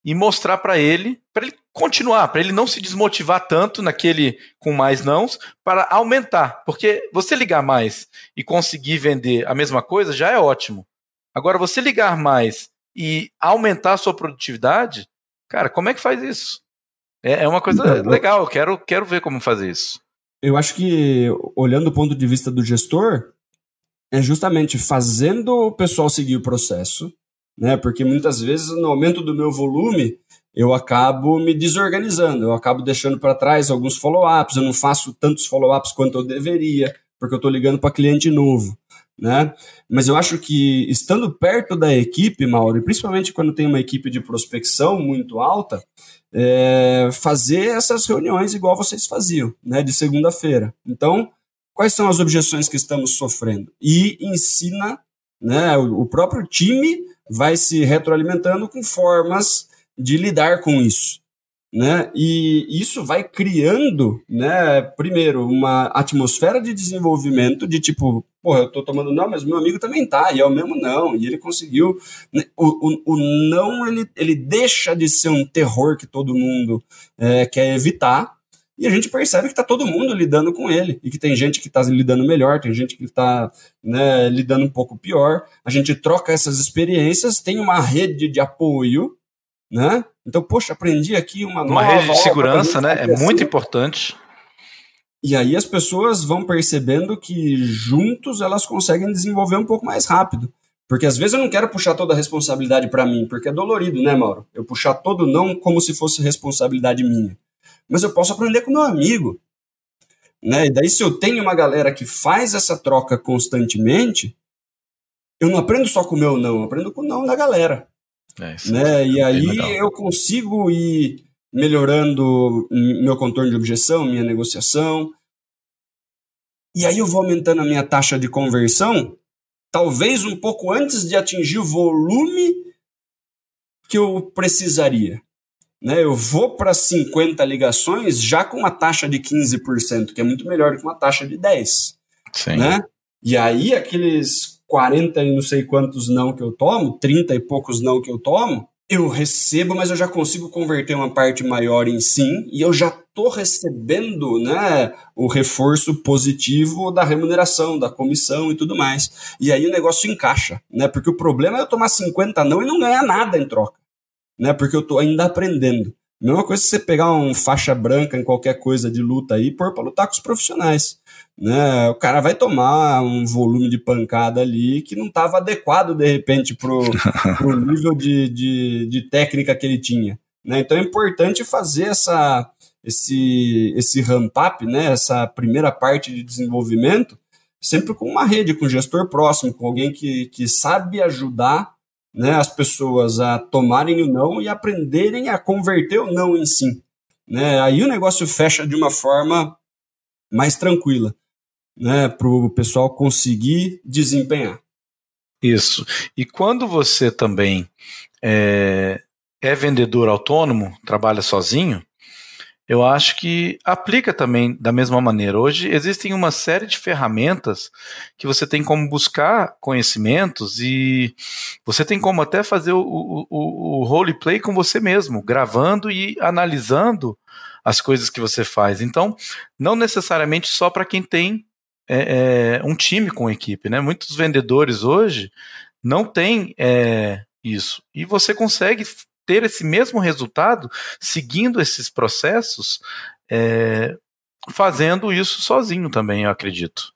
e mostrar para ele, para ele continuar, para ele não se desmotivar tanto naquele com mais nãos, para aumentar. Porque você ligar mais e conseguir vender a mesma coisa já é ótimo. Agora, você ligar mais e aumentar a sua produtividade, cara, como é que faz isso? É, é uma coisa legal, quero, quero ver como fazer isso. eu acho que, olhando do ponto de vista do gestor, é justamente fazendo o pessoal seguir o processo, né? Porque muitas vezes, no aumento do meu volume, eu acabo me desorganizando, eu acabo deixando para trás alguns follow-ups, eu não faço tantos follow-ups quanto eu deveria, porque eu estou ligando para cliente novo. Né? Mas eu acho que estando perto da equipe, Mauro, e principalmente quando tem uma equipe de prospecção muito alta, é fazer essas reuniões igual vocês faziam, né, de segunda-feira. Então, quais são as objeções que estamos sofrendo? E ensina, né, o próprio time vai se retroalimentando com formas de lidar com isso. Né? E isso vai criando, né, primeiro, uma atmosfera de desenvolvimento de tipo, porra, eu tô tomando não, mas meu amigo também tá, e é o mesmo não, e ele conseguiu. Né? O, o, o não, ele, ele deixa de ser um terror que todo mundo é, quer evitar, e a gente percebe que está todo mundo lidando com ele, e que tem gente que está lidando melhor, tem gente que está né, lidando um pouco pior. A gente troca essas experiências, tem uma rede de apoio, né? Então, poxa, aprendi aqui uma, uma nova. Uma rede de segurança, né? É muito importante. E aí as pessoas vão percebendo que juntos elas conseguem desenvolver um pouco mais rápido. Porque às vezes eu não quero puxar toda a responsabilidade para mim, porque é dolorido, né, Mauro? Eu puxar todo não como se fosse responsabilidade minha mas eu posso aprender com meu amigo. Né? E daí, se eu tenho uma galera que faz essa troca constantemente, eu não aprendo só com o meu não, eu aprendo com o não da galera. É, né? E aí eu consigo ir melhorando meu contorno de objeção, minha negociação. E aí eu vou aumentando a minha taxa de conversão, talvez um pouco antes de atingir o volume que eu precisaria né, eu vou para 50 ligações já com uma taxa de 15%, que é muito melhor do que uma taxa de 10%. Sim. Né? E aí aqueles 40 e não sei quantos não que eu tomo, 30 e poucos não que eu tomo, eu recebo, mas eu já consigo converter uma parte maior em sim, e eu já estou recebendo né, o reforço positivo da remuneração, da comissão e tudo mais. E aí o negócio encaixa, né? Porque o problema é eu tomar 50 não e não ganhar nada em troca né? Porque eu tô ainda aprendendo. Mesma coisa se você pegar um faixa branca em qualquer coisa de luta aí e pôr para lutar com os profissionais. Né? O cara vai tomar um volume de pancada ali que não estava adequado, de repente, pro, pro nível de, de, de técnica que ele tinha. Né? Então é importante fazer essa, esse, esse ramp-up, né? essa primeira parte de desenvolvimento, sempre com uma rede, com um gestor próximo, com alguém que, que sabe ajudar né, as pessoas a tomarem o não e aprenderem a converter o não em sim. Né? Aí o negócio fecha de uma forma mais tranquila, né, para o pessoal conseguir desempenhar. Isso. E quando você também é, é vendedor autônomo, trabalha sozinho, eu acho que aplica também da mesma maneira. Hoje existem uma série de ferramentas que você tem como buscar conhecimentos e você tem como até fazer o, o, o roleplay com você mesmo, gravando e analisando as coisas que você faz. Então, não necessariamente só para quem tem é, é, um time com equipe, né? Muitos vendedores hoje não têm é, isso. E você consegue ter esse mesmo resultado seguindo esses processos, é, fazendo isso sozinho também, eu acredito.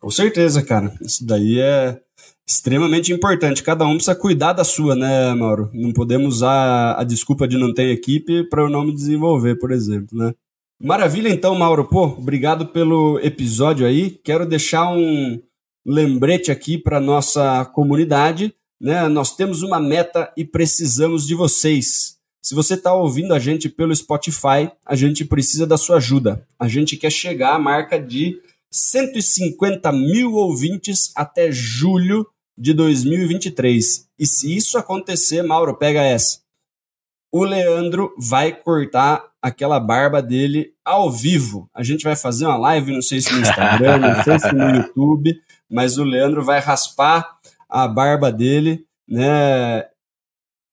Com certeza, cara. Isso daí é extremamente importante. Cada um precisa cuidar da sua, né, Mauro? Não podemos usar a desculpa de não ter equipe para eu não me desenvolver, por exemplo, né? Maravilha, então, Mauro. Pô, obrigado pelo episódio aí. Quero deixar um lembrete aqui para nossa comunidade né? Nós temos uma meta e precisamos de vocês. Se você está ouvindo a gente pelo Spotify, a gente precisa da sua ajuda. A gente quer chegar à marca de 150 mil ouvintes até julho de 2023. E se isso acontecer, Mauro, pega essa. O Leandro vai cortar aquela barba dele ao vivo. A gente vai fazer uma live, não sei se no Instagram, não sei se no YouTube, mas o Leandro vai raspar a barba dele, né,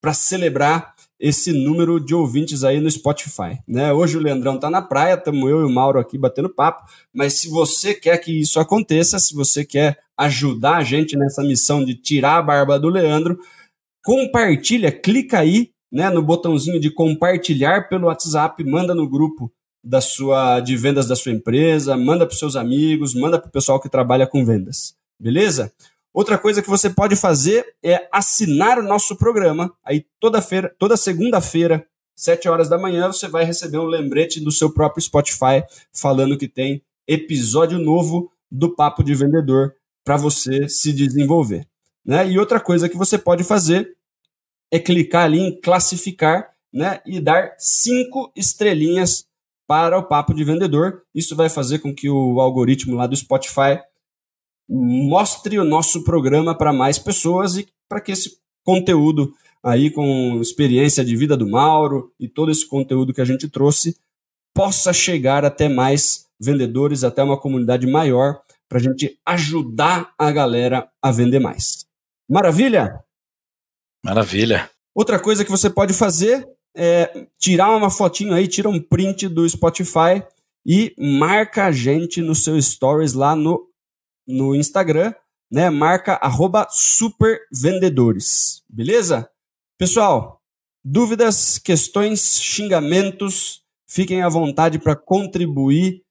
para celebrar esse número de ouvintes aí no Spotify, né? Hoje o Leandrão tá na praia, estamos eu e o Mauro aqui batendo papo, mas se você quer que isso aconteça, se você quer ajudar a gente nessa missão de tirar a barba do Leandro, compartilha, clica aí, né, no botãozinho de compartilhar pelo WhatsApp, manda no grupo da sua de vendas da sua empresa, manda para seus amigos, manda para o pessoal que trabalha com vendas. Beleza? Outra coisa que você pode fazer é assinar o nosso programa. Aí toda feira, toda segunda-feira, 7 horas da manhã, você vai receber um lembrete do seu próprio Spotify falando que tem episódio novo do Papo de Vendedor para você se desenvolver. Né? E outra coisa que você pode fazer é clicar ali em classificar né, e dar cinco estrelinhas para o Papo de Vendedor. Isso vai fazer com que o algoritmo lá do Spotify mostre o nosso programa para mais pessoas e para que esse conteúdo aí com experiência de vida do Mauro e todo esse conteúdo que a gente trouxe possa chegar até mais vendedores, até uma comunidade maior, para a gente ajudar a galera a vender mais. Maravilha? Maravilha. Outra coisa que você pode fazer é tirar uma fotinho aí, tira um print do Spotify e marca a gente no seu stories lá no no Instagram, né? Marca supervendedores, beleza? Pessoal, dúvidas, questões, xingamentos, fiquem à vontade para contribuir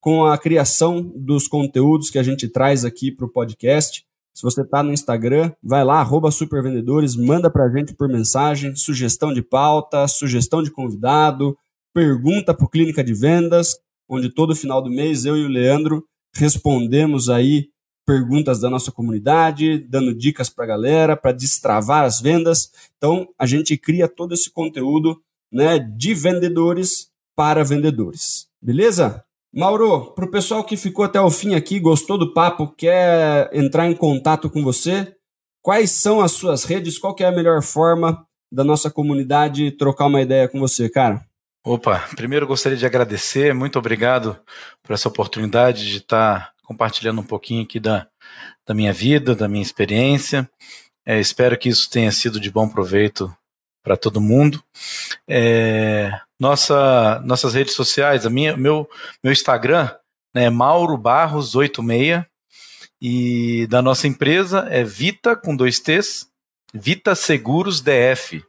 com a criação dos conteúdos que a gente traz aqui para o podcast. Se você está no Instagram, vai lá, supervendedores, manda para a gente por mensagem, sugestão de pauta, sugestão de convidado, pergunta para Clínica de Vendas, onde todo final do mês eu e o Leandro respondemos aí perguntas da nossa comunidade, dando dicas para a galera, para destravar as vendas. Então, a gente cria todo esse conteúdo né, de vendedores para vendedores. Beleza? Mauro, para o pessoal que ficou até o fim aqui, gostou do papo, quer entrar em contato com você, quais são as suas redes? Qual é a melhor forma da nossa comunidade trocar uma ideia com você, cara? Opa, primeiro gostaria de agradecer, muito obrigado por essa oportunidade de estar compartilhando um pouquinho aqui da, da minha vida, da minha experiência. É, espero que isso tenha sido de bom proveito para todo mundo. É, nossa, nossas redes sociais, a minha, meu, meu Instagram né, é Mauro Barros 86 e da nossa empresa é Vita com dois T's, Vita Seguros DF.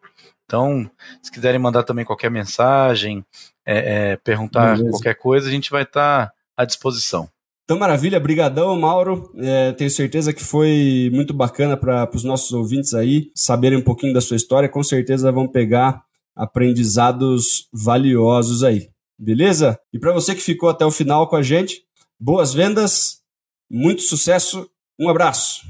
Então, se quiserem mandar também qualquer mensagem, é, é, perguntar Beleza. qualquer coisa, a gente vai estar tá à disposição. Então, maravilha, brigadão, Mauro. É, tenho certeza que foi muito bacana para os nossos ouvintes aí saberem um pouquinho da sua história. Com certeza vão pegar aprendizados valiosos aí. Beleza? E para você que ficou até o final com a gente, boas vendas, muito sucesso, um abraço.